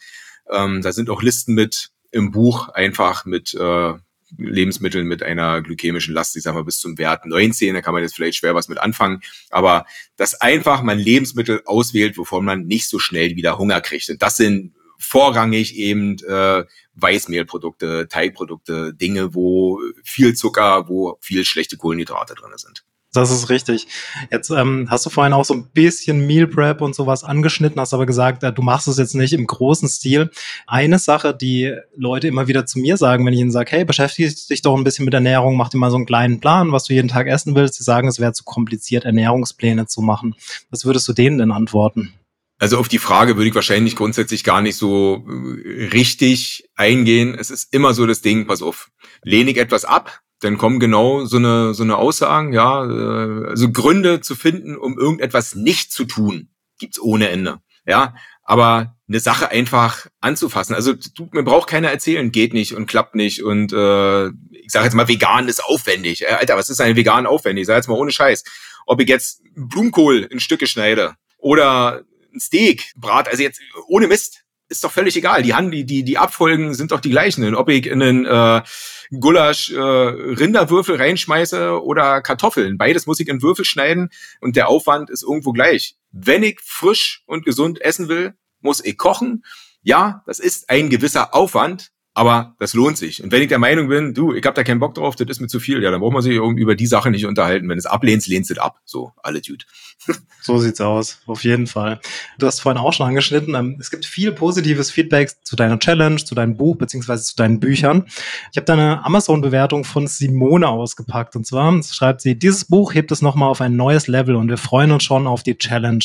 Ähm, da sind auch Listen mit im Buch, einfach mit äh, Lebensmitteln mit einer glykämischen Last, ich sag mal bis zum Wert 19, da kann man jetzt vielleicht schwer was mit anfangen, aber dass einfach man Lebensmittel auswählt, wovon man nicht so schnell wieder Hunger kriegt. Und das sind vorrangig eben äh, Weißmehlprodukte, Teigprodukte, Dinge, wo viel Zucker, wo viel schlechte Kohlenhydrate drin sind. Das ist richtig. Jetzt ähm, hast du vorhin auch so ein bisschen Meal Prep und sowas angeschnitten, hast aber gesagt, äh, du machst es jetzt nicht im großen Stil. Eine Sache, die Leute immer wieder zu mir sagen, wenn ich ihnen sage, hey, beschäftige dich doch ein bisschen mit Ernährung, mach dir mal so einen kleinen Plan, was du jeden Tag essen willst. Sie sagen, es wäre zu kompliziert, Ernährungspläne zu machen. Was würdest du denen denn antworten? Also auf die Frage würde ich wahrscheinlich grundsätzlich gar nicht so äh, richtig eingehen. Es ist immer so das Ding, pass auf, lehne ich etwas ab, dann kommen genau so eine, so eine Aussagen, ja, äh, also Gründe zu finden, um irgendetwas nicht zu tun, gibt's ohne Ende. Ja, aber eine Sache einfach anzufassen. Also du, mir braucht keiner erzählen, geht nicht und klappt nicht und äh, ich sage jetzt mal, vegan ist aufwendig. Äh, Alter, was ist ein vegan aufwendig? Sag jetzt mal ohne Scheiß. Ob ich jetzt Blumenkohl in Stücke schneide oder ein Steak brat, also jetzt ohne Mist, ist doch völlig egal. Die, Hand, die, die, die Abfolgen sind doch die gleichen. Und ob ich in einen äh, Gulasch äh, Rinderwürfel reinschmeiße oder Kartoffeln. Beides muss ich in Würfel schneiden und der Aufwand ist irgendwo gleich. Wenn ich frisch und gesund essen will, muss ich kochen. Ja, das ist ein gewisser Aufwand, aber das lohnt sich. Und wenn ich der Meinung bin, du, ich habe da keinen Bock drauf, das ist mir zu viel, ja, dann braucht man sich über die Sache nicht unterhalten. Wenn es ablehnst, lehnst du es ab. So, alle Dude. so sieht's aus, auf jeden Fall. Du hast vorhin auch schon angeschnitten, ähm, es gibt viel positives Feedback zu deiner Challenge, zu deinem Buch, beziehungsweise zu deinen Büchern. Ich habe da eine Amazon-Bewertung von Simone ausgepackt. Und zwar schreibt sie, dieses Buch hebt es nochmal auf ein neues Level und wir freuen uns schon auf die Challenge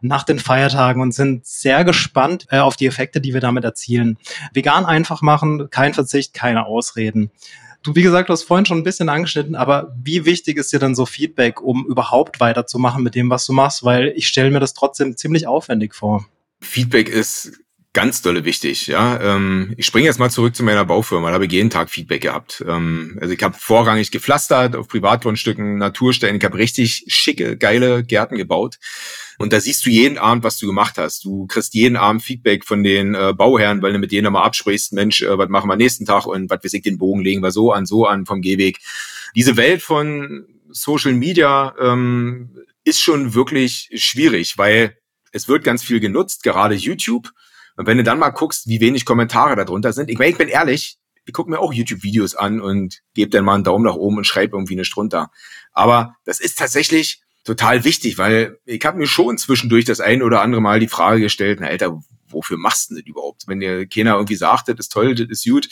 nach den Feiertagen und sind sehr gespannt äh, auf die Effekte, die wir damit erzielen. Vegan einfach machen kein Verzicht, keine Ausreden. Du, wie gesagt, du hast vorhin schon ein bisschen angeschnitten, aber wie wichtig ist dir dann so Feedback, um überhaupt weiterzumachen mit dem, was du machst? Weil ich stelle mir das trotzdem ziemlich aufwendig vor. Feedback ist ganz dolle wichtig. Ja, ähm, ich springe jetzt mal zurück zu meiner Baufirma. Da habe ich jeden Tag Feedback gehabt. Ähm, also ich habe vorrangig gepflastert auf Privatgrundstücken, Naturstellen. Ich habe richtig schicke, geile Gärten gebaut. Und da siehst du jeden Abend, was du gemacht hast. Du kriegst jeden Abend Feedback von den äh, Bauherren, weil du mit denen nochmal absprichst, Mensch, äh, was machen wir nächsten Tag und was weiß ich, den Bogen legen wir so an, so an vom Gehweg. Diese Welt von Social Media ähm, ist schon wirklich schwierig, weil es wird ganz viel genutzt, gerade YouTube. Und wenn du dann mal guckst, wie wenig Kommentare darunter sind, ich meine, ich bin ehrlich, ich gucke mir auch YouTube-Videos an und gebe dann mal einen Daumen nach oben und schreibe irgendwie eine drunter. Aber das ist tatsächlich total wichtig, weil ich habe mir schon zwischendurch das ein oder andere Mal die Frage gestellt, na Alter, wofür machst du das überhaupt? Wenn dir keiner irgendwie sagt, das ist toll, das ist gut,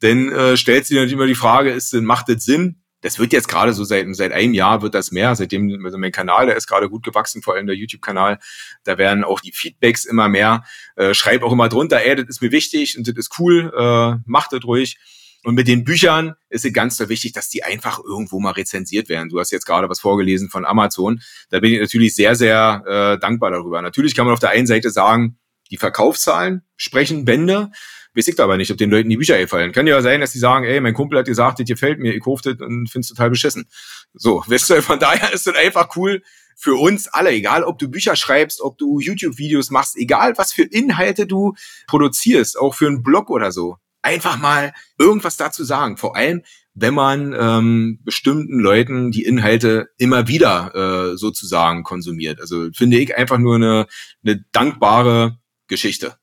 dann äh, stellst du natürlich immer die Frage, ist denn, macht das Sinn? Das wird jetzt gerade so seit, seit einem Jahr wird das mehr, seitdem also mein Kanal, der ist gerade gut gewachsen, vor allem der YouTube-Kanal, da werden auch die Feedbacks immer mehr. Äh, schreib auch immer drunter, ey, das ist mir wichtig und das ist cool, äh, mach das ruhig. Und mit den Büchern ist es ganz so wichtig, dass die einfach irgendwo mal rezensiert werden. Du hast jetzt gerade was vorgelesen von Amazon. Da bin ich natürlich sehr, sehr äh, dankbar darüber. Natürlich kann man auf der einen Seite sagen, die Verkaufszahlen sprechen Bände. Weiß ich aber nicht, ob den Leuten die Bücher gefallen. Kann ja sein, dass die sagen, ey, mein Kumpel hat gesagt, das gefällt mir, ich kaufe das und find's total beschissen. So, weißt du, von daher ist das einfach cool für uns alle, egal ob du Bücher schreibst, ob du YouTube-Videos machst, egal was für Inhalte du produzierst, auch für einen Blog oder so einfach mal irgendwas dazu sagen. Vor allem, wenn man ähm, bestimmten Leuten die Inhalte immer wieder äh, sozusagen konsumiert. Also finde ich einfach nur eine, eine dankbare Geschichte.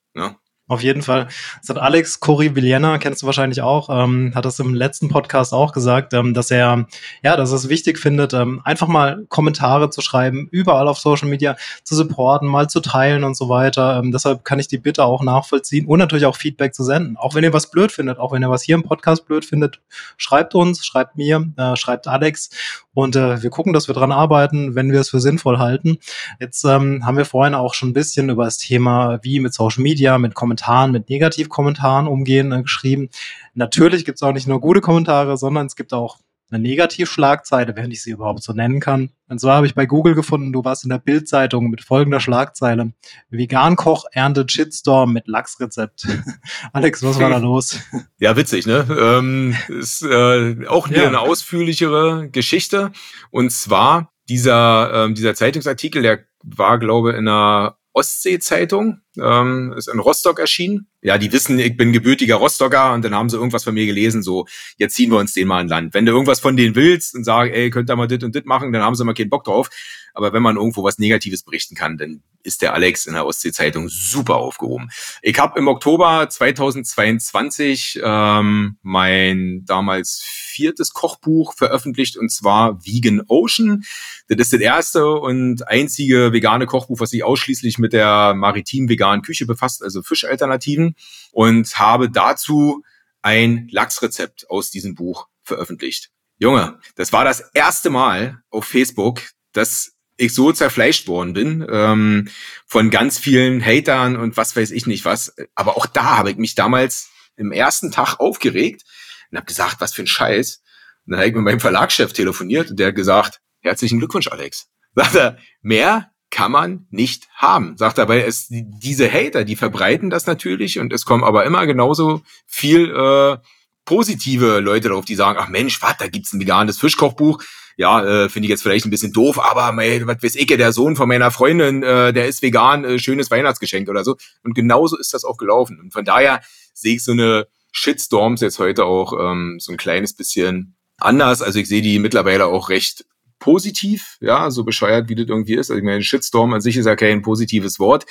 Auf jeden Fall. Das hat Alex Corey-Villena, kennst du wahrscheinlich auch, ähm, hat das im letzten Podcast auch gesagt, ähm, dass er, ja, dass er es wichtig findet, ähm, einfach mal Kommentare zu schreiben, überall auf Social Media zu supporten, mal zu teilen und so weiter. Ähm, deshalb kann ich die Bitte auch nachvollziehen und natürlich auch Feedback zu senden. Auch wenn ihr was blöd findet, auch wenn ihr was hier im Podcast blöd findet, schreibt uns, schreibt mir, äh, schreibt Alex und äh, wir gucken, dass wir dran arbeiten, wenn wir es für sinnvoll halten. Jetzt ähm, haben wir vorhin auch schon ein bisschen über das Thema, wie mit Social Media, mit Kommentaren, mit Negativkommentaren umgehen, äh, geschrieben. Natürlich gibt es auch nicht nur gute Kommentare, sondern es gibt auch eine Negativschlagzeile, wenn ich sie überhaupt so nennen kann. Und zwar habe ich bei Google gefunden, du warst in der Bildzeitung mit folgender Schlagzeile. Vegan-Koch erntet Shitstorm mit Lachsrezept. Alex, was war da los? Ja, witzig, ne? Ähm, ist äh, auch wieder ja. eine ausführlichere Geschichte. Und zwar dieser, ähm, dieser Zeitungsartikel, der war, glaube ich, in einer Ostsee-Zeitung, ähm, ist in Rostock erschienen. Ja, die wissen, ich bin gebürtiger Rostocker und dann haben sie irgendwas von mir gelesen, so, jetzt ziehen wir uns den mal an Land. Wenn du irgendwas von denen willst und sagst, ey, könnt ihr mal dit und dit machen, dann haben sie mal keinen Bock drauf. Aber wenn man irgendwo was Negatives berichten kann, dann ist der Alex in der Ostsee-Zeitung super aufgehoben. Ich habe im Oktober 2022 ähm, mein damals viertes Kochbuch veröffentlicht und zwar Vegan Ocean. Das ist das erste und einzige vegane Kochbuch, was sich ausschließlich mit der maritim veganen Küche befasst, also Fischalternativen und habe dazu ein Lachsrezept aus diesem Buch veröffentlicht. Junge, das war das erste Mal auf Facebook, dass ich so zerfleischt worden bin ähm, von ganz vielen Hatern und was weiß ich nicht was. Aber auch da habe ich mich damals im ersten Tag aufgeregt und habe gesagt, was für ein Scheiß. Und dann habe ich mit meinem Verlagschef telefoniert und der hat gesagt, herzlichen Glückwunsch, Alex. Sagt er, mehr kann man nicht haben. Sagt weil es diese Hater, die verbreiten das natürlich und es kommen aber immer genauso viel äh, positive Leute drauf, die sagen, ach Mensch, was, da gibt's ein veganes Fischkochbuch ja, äh, finde ich jetzt vielleicht ein bisschen doof, aber mei, was weiß ich, der Sohn von meiner Freundin, äh, der ist vegan, äh, schönes Weihnachtsgeschenk oder so. Und genauso ist das auch gelaufen. Und von daher sehe ich so eine Shitstorms jetzt heute auch ähm, so ein kleines bisschen anders. Also ich sehe die mittlerweile auch recht positiv, ja, so bescheuert, wie das irgendwie ist. Also ich meine, Shitstorm an sich ist ja kein positives Wort.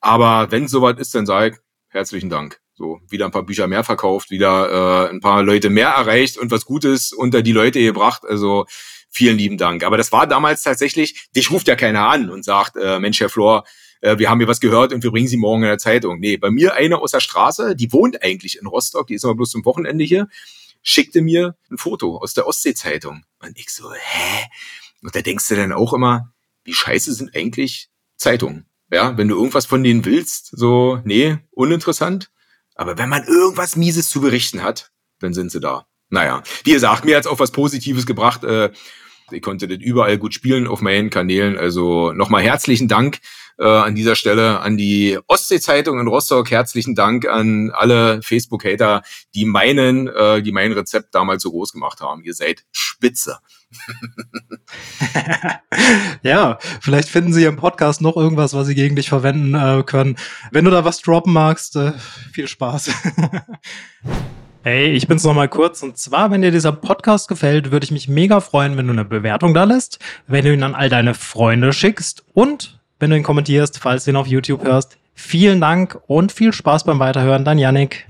Aber wenn soweit ist, dann sage ich herzlichen Dank. So, wieder ein paar Bücher mehr verkauft, wieder äh, ein paar Leute mehr erreicht und was Gutes unter die Leute gebracht. Also vielen lieben Dank. Aber das war damals tatsächlich, dich ruft ja keiner an und sagt, äh, Mensch, Herr Flor, äh, wir haben hier was gehört und wir bringen Sie morgen in der Zeitung. Nee, bei mir eine aus der Straße, die wohnt eigentlich in Rostock, die ist aber bloß zum Wochenende hier, schickte mir ein Foto aus der Ostsee-Zeitung. Und ich so, hä? Und da denkst du dann auch immer, wie scheiße sind eigentlich Zeitungen? Ja, wenn du irgendwas von denen willst, so, nee, uninteressant. Aber wenn man irgendwas Mieses zu berichten hat, dann sind sie da. Naja, wie gesagt, mir hat's auch was Positives gebracht. Äh, ich konnte das überall gut spielen auf meinen Kanälen. Also nochmal herzlichen Dank äh, an dieser Stelle an die Ostsee-Zeitung in Rostock. Herzlichen Dank an alle Facebook-Hater, die meinen, äh, die mein Rezept damals so groß gemacht haben. Ihr seid spitze. ja, vielleicht finden Sie im Podcast noch irgendwas, was Sie gegen dich verwenden äh, können. Wenn du da was droppen magst, äh, viel Spaß. Hey, ich bin's noch mal kurz. Und zwar, wenn dir dieser Podcast gefällt, würde ich mich mega freuen, wenn du eine Bewertung da lässt, wenn du ihn an all deine Freunde schickst und wenn du ihn kommentierst, falls du ihn auf YouTube hörst. Vielen Dank und viel Spaß beim Weiterhören. Dein Yannick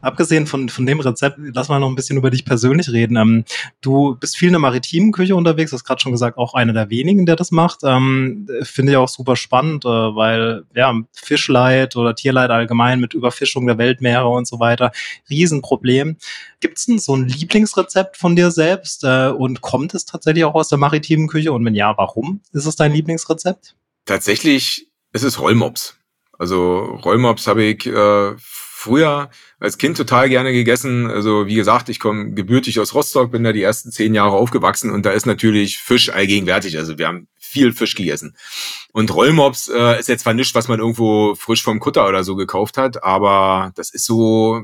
abgesehen von, von dem Rezept, lass mal noch ein bisschen über dich persönlich reden. Ähm, du bist viel in der maritimen Küche unterwegs, hast gerade schon gesagt, auch einer der wenigen, der das macht. Ähm, Finde ich auch super spannend, äh, weil ja, Fischleid oder Tierleid allgemein mit Überfischung der Weltmeere und so weiter, Riesenproblem. Gibt es denn so ein Lieblingsrezept von dir selbst äh, und kommt es tatsächlich auch aus der maritimen Küche? Und wenn ja, warum ist es dein Lieblingsrezept? Tatsächlich ist es Rollmops. Also Rollmops habe ich äh, früher als Kind total gerne gegessen. Also wie gesagt, ich komme gebürtig aus Rostock, bin da die ersten zehn Jahre aufgewachsen und da ist natürlich Fisch allgegenwärtig. Also wir haben viel Fisch gegessen. Und Rollmops äh, ist jetzt zwar nicht, was man irgendwo frisch vom Kutter oder so gekauft hat, aber das ist so,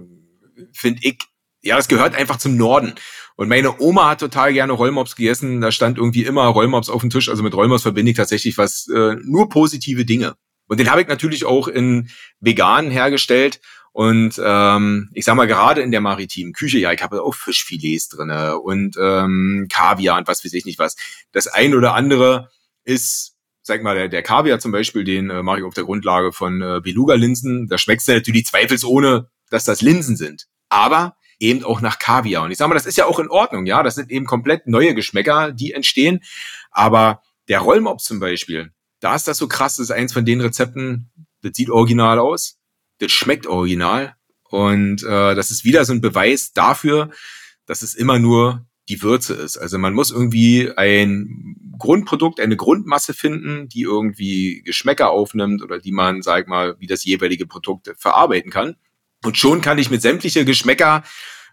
finde ich, ja, das gehört einfach zum Norden. Und meine Oma hat total gerne Rollmops gegessen. Da stand irgendwie immer Rollmops auf dem Tisch. Also mit Rollmops verbinde ich tatsächlich was, äh, nur positive Dinge. Und den habe ich natürlich auch in vegan hergestellt. Und ähm, ich sag mal, gerade in der maritimen Küche, ja, ich habe auch Fischfilets drinne und ähm, Kaviar und was weiß ich nicht was. Das ein oder andere ist, sag mal, der, der Kaviar zum Beispiel, den äh, mache ich auf der Grundlage von äh, Beluga-Linsen. Da schmeckt es natürlich zweifelsohne, dass das Linsen sind. Aber eben auch nach Kaviar. Und ich sag mal, das ist ja auch in Ordnung, ja. Das sind eben komplett neue Geschmäcker, die entstehen. Aber der Rollmops zum Beispiel, da ist das so krass, das ist eins von den Rezepten, das sieht original aus das schmeckt original. Und äh, das ist wieder so ein Beweis dafür, dass es immer nur die Würze ist. Also man muss irgendwie ein Grundprodukt, eine Grundmasse finden, die irgendwie Geschmäcker aufnimmt oder die man, sag mal, wie das jeweilige Produkt verarbeiten kann. Und schon kann ich mit sämtliche Geschmäcker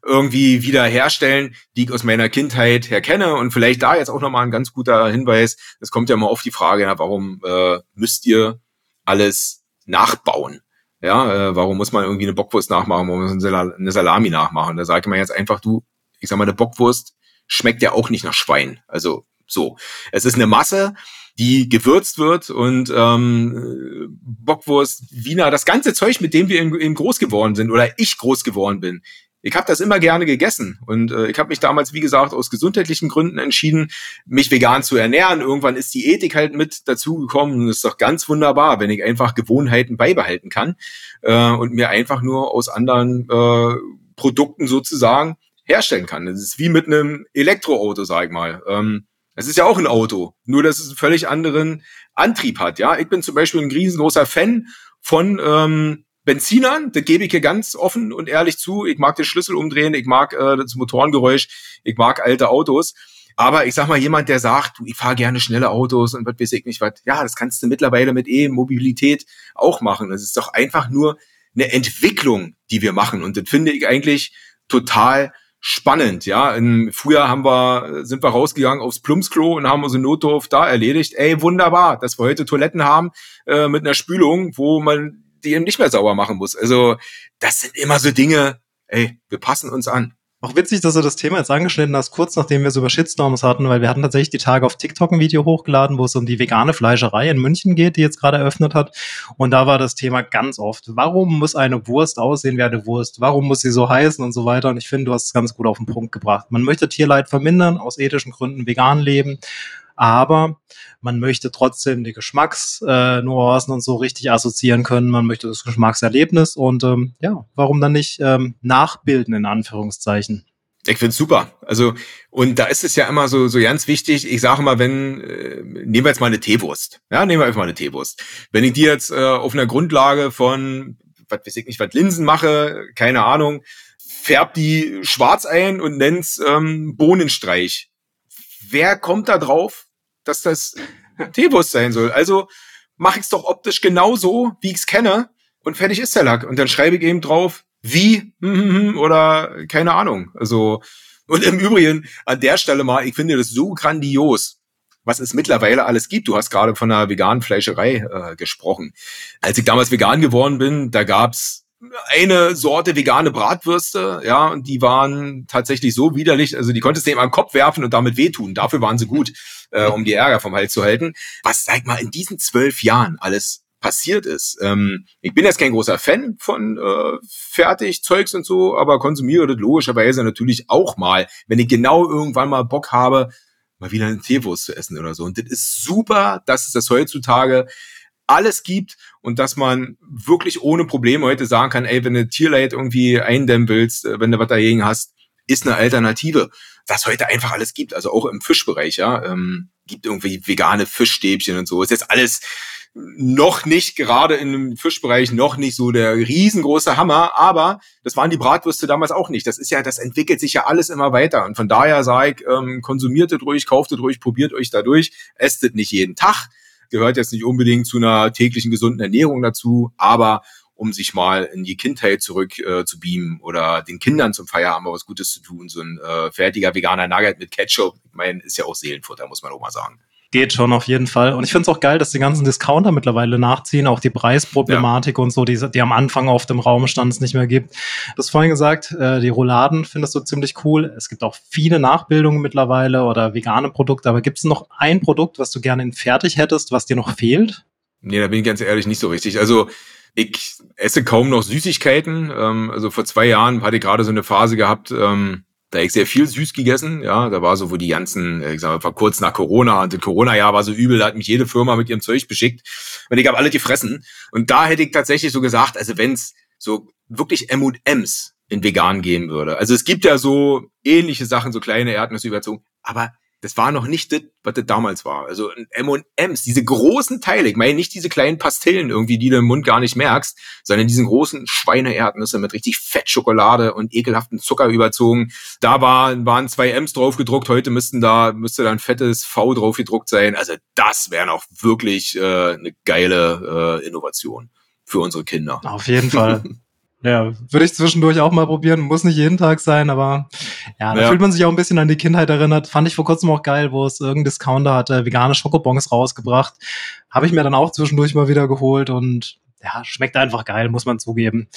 irgendwie wieder herstellen, die ich aus meiner Kindheit her kenne. Und vielleicht da jetzt auch nochmal ein ganz guter Hinweis. Es kommt ja mal auf die Frage, ja, warum äh, müsst ihr alles nachbauen? Ja, äh, warum muss man irgendwie eine Bockwurst nachmachen, warum muss man eine Salami nachmachen? Da ich mir jetzt einfach, du, ich sag mal, eine Bockwurst schmeckt ja auch nicht nach Schwein. Also so. Es ist eine Masse, die gewürzt wird und ähm, Bockwurst, Wiener, das ganze Zeug, mit dem wir eben groß geworden sind oder ich groß geworden bin. Ich habe das immer gerne gegessen und äh, ich habe mich damals, wie gesagt, aus gesundheitlichen Gründen entschieden, mich vegan zu ernähren. Irgendwann ist die Ethik halt mit dazugekommen und das ist doch ganz wunderbar, wenn ich einfach Gewohnheiten beibehalten kann äh, und mir einfach nur aus anderen äh, Produkten sozusagen herstellen kann. Das ist wie mit einem Elektroauto, sag ich mal. Ähm, es ist ja auch ein Auto, nur dass es einen völlig anderen Antrieb hat. Ja, ich bin zum Beispiel ein riesengroßer Fan von ähm, Benzinern. Das gebe ich hier ganz offen und ehrlich zu. Ich mag den Schlüssel umdrehen, ich mag äh, das Motorengeräusch, ich mag alte Autos. Aber ich sag mal, jemand, der sagt, du, ich fahre gerne schnelle Autos und was weiß ich nicht was, ja, das kannst du mittlerweile mit E-Mobilität auch machen. Das ist doch einfach nur eine Entwicklung, die wir machen. Und das finde ich eigentlich total spannend, ja. Im Frühjahr haben wir, sind wir rausgegangen aufs Plumpsklo und haben unsere Notdurft da erledigt. Ey, wunderbar, dass wir heute Toiletten haben äh, mit einer Spülung, wo man die eben nicht mehr sauber machen muss. Also, das sind immer so Dinge, ey, wir passen uns an. Auch witzig, dass du das Thema jetzt angeschnitten hast, kurz nachdem wir es über Shitstorms hatten, weil wir hatten tatsächlich die Tage auf TikTok ein Video hochgeladen, wo es um die vegane Fleischerei in München geht, die jetzt gerade eröffnet hat. Und da war das Thema ganz oft, warum muss eine Wurst aussehen wie eine Wurst? Warum muss sie so heißen und so weiter? Und ich finde, du hast es ganz gut auf den Punkt gebracht. Man möchte Tierleid vermindern, aus ethischen Gründen vegan leben aber man möchte trotzdem die Geschmacksnuancen äh, und so richtig assoziieren können. Man möchte das Geschmackserlebnis und ähm, ja, warum dann nicht ähm, nachbilden in Anführungszeichen? Ich find's super. Also, und da ist es ja immer so, so ganz wichtig, ich sage mal, wenn, äh, nehmen wir jetzt mal eine Teewurst. Ja, nehmen wir einfach mal eine Teewurst. Wenn ich die jetzt äh, auf einer Grundlage von, was weiß ich nicht, was Linsen mache, keine Ahnung, färb die schwarz ein und nenn's ähm, Bohnenstreich. Wer kommt da drauf, dass das Teewurst sein soll. Also mache ich es doch optisch genauso, wie ich es kenne und fertig ist der Lack. Und dann schreibe ich eben drauf, wie oder keine Ahnung. Also und im Übrigen an der Stelle mal, ich finde das so grandios, was es mittlerweile alles gibt. Du hast gerade von einer veganen Fleischerei äh, gesprochen. Als ich damals vegan geworden bin, da gab's eine Sorte vegane Bratwürste, ja, und die waren tatsächlich so widerlich, also die konntest du eben am Kopf werfen und damit wehtun. Dafür waren sie gut, äh, um die Ärger vom Hals zu halten. Was, sag mal, in diesen zwölf Jahren alles passiert ist. Ähm, ich bin jetzt kein großer Fan von äh, Fertigzeugs und so, aber konsumiere das logischerweise natürlich auch mal, wenn ich genau irgendwann mal Bock habe, mal wieder eine Teewurst zu essen oder so. Und das ist super, dass es das heutzutage alles gibt und dass man wirklich ohne Probleme heute sagen kann, ey, wenn du Tierleid irgendwie eindämmen willst, äh, wenn du was dagegen hast, ist eine Alternative. Was heute einfach alles gibt, also auch im Fischbereich, ja, ähm, gibt irgendwie vegane Fischstäbchen und so. Ist jetzt alles noch nicht gerade dem Fischbereich noch nicht so der riesengroße Hammer, aber das waren die Bratwürste damals auch nicht. Das ist ja, das entwickelt sich ja alles immer weiter. Und von daher sage ich, ähm, konsumiert es ruhig, kauft es ruhig, probiert euch dadurch, esst es nicht jeden Tag gehört jetzt nicht unbedingt zu einer täglichen gesunden Ernährung dazu, aber um sich mal in die Kindheit zurück äh, zu beamen oder den Kindern zum Feierabend was Gutes zu tun. So ein äh, fertiger veganer Nugget mit Ketchup, ich meine, ist ja auch Seelenfutter, muss man auch mal sagen. Geht schon auf jeden Fall. Und ich finde es auch geil, dass die ganzen Discounter mittlerweile nachziehen, auch die Preisproblematik ja. und so, die, die am Anfang auf dem Raum stand, es nicht mehr gibt. Du hast vorhin gesagt, äh, die Rouladen findest du ziemlich cool. Es gibt auch viele Nachbildungen mittlerweile oder vegane Produkte, aber gibt es noch ein Produkt, was du gerne in fertig hättest, was dir noch fehlt? Nee, da bin ich ganz ehrlich nicht so richtig. Also ich esse kaum noch Süßigkeiten. Ähm, also vor zwei Jahren hatte ich gerade so eine Phase gehabt, ähm, da ich sehr viel süß gegessen, ja, da war so, wo die ganzen, äh, ich sag mal, kurz nach Corona und das Corona-Jahr war so übel, da hat mich jede Firma mit ihrem Zeug beschickt und ich habe alle gefressen. Und da hätte ich tatsächlich so gesagt, also wenn's so wirklich M&M's in vegan geben würde. Also es gibt ja so ähnliche Sachen, so kleine Erdnüsse überzogen, aber das war noch nicht das, was das damals war. Also M&M's, diese großen Teile, ich meine nicht diese kleinen Pastillen irgendwie, die du im Mund gar nicht merkst, sondern diesen großen Schweineerdnüsse mit richtig Fettschokolade und ekelhaften Zucker überzogen. Da war, waren zwei M's drauf gedruckt, heute müssten da, müsste da ein fettes V drauf gedruckt sein. Also das wäre noch wirklich äh, eine geile äh, Innovation für unsere Kinder. Auf jeden Fall. Ja, würde ich zwischendurch auch mal probieren. Muss nicht jeden Tag sein, aber ja, da ja. fühlt man sich auch ein bisschen an die Kindheit erinnert. Fand ich vor kurzem auch geil, wo es irgendein Discounter hatte, vegane Schokobons rausgebracht. Habe ich mir dann auch zwischendurch mal wieder geholt und ja, schmeckt einfach geil, muss man zugeben.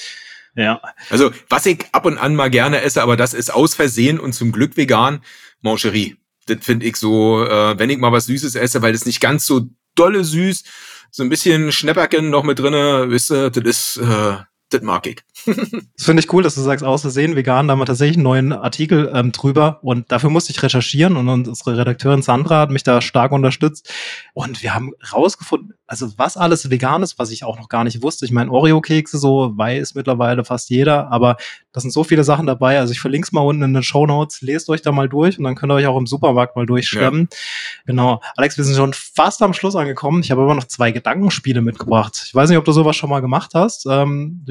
Ja. Also, was ich ab und an mal gerne esse, aber das ist aus Versehen und zum Glück vegan, Mancherie. Das finde ich so, äh, wenn ich mal was Süßes esse, weil das nicht ganz so dolle süß, so ein bisschen Schnäpperken noch mit drinne, wisst ihr, das ist, äh, das mag ich. das finde ich cool, dass du sagst, aus Versehen vegan, da haben wir tatsächlich einen neuen Artikel ähm, drüber. Und dafür musste ich recherchieren und unsere Redakteurin Sandra hat mich da stark unterstützt. Und wir haben rausgefunden, also was alles vegan ist, was ich auch noch gar nicht wusste. Ich meine, Oreo-Kekse so weiß mittlerweile fast jeder, aber das sind so viele Sachen dabei. Also ich verlinke es mal unten in den Show Notes. Lest euch da mal durch und dann könnt ihr euch auch im Supermarkt mal durchschwemmen. Ja. Genau. Alex, wir sind schon fast am Schluss angekommen. Ich habe aber noch zwei Gedankenspiele mitgebracht. Ich weiß nicht, ob du sowas schon mal gemacht hast. Ähm,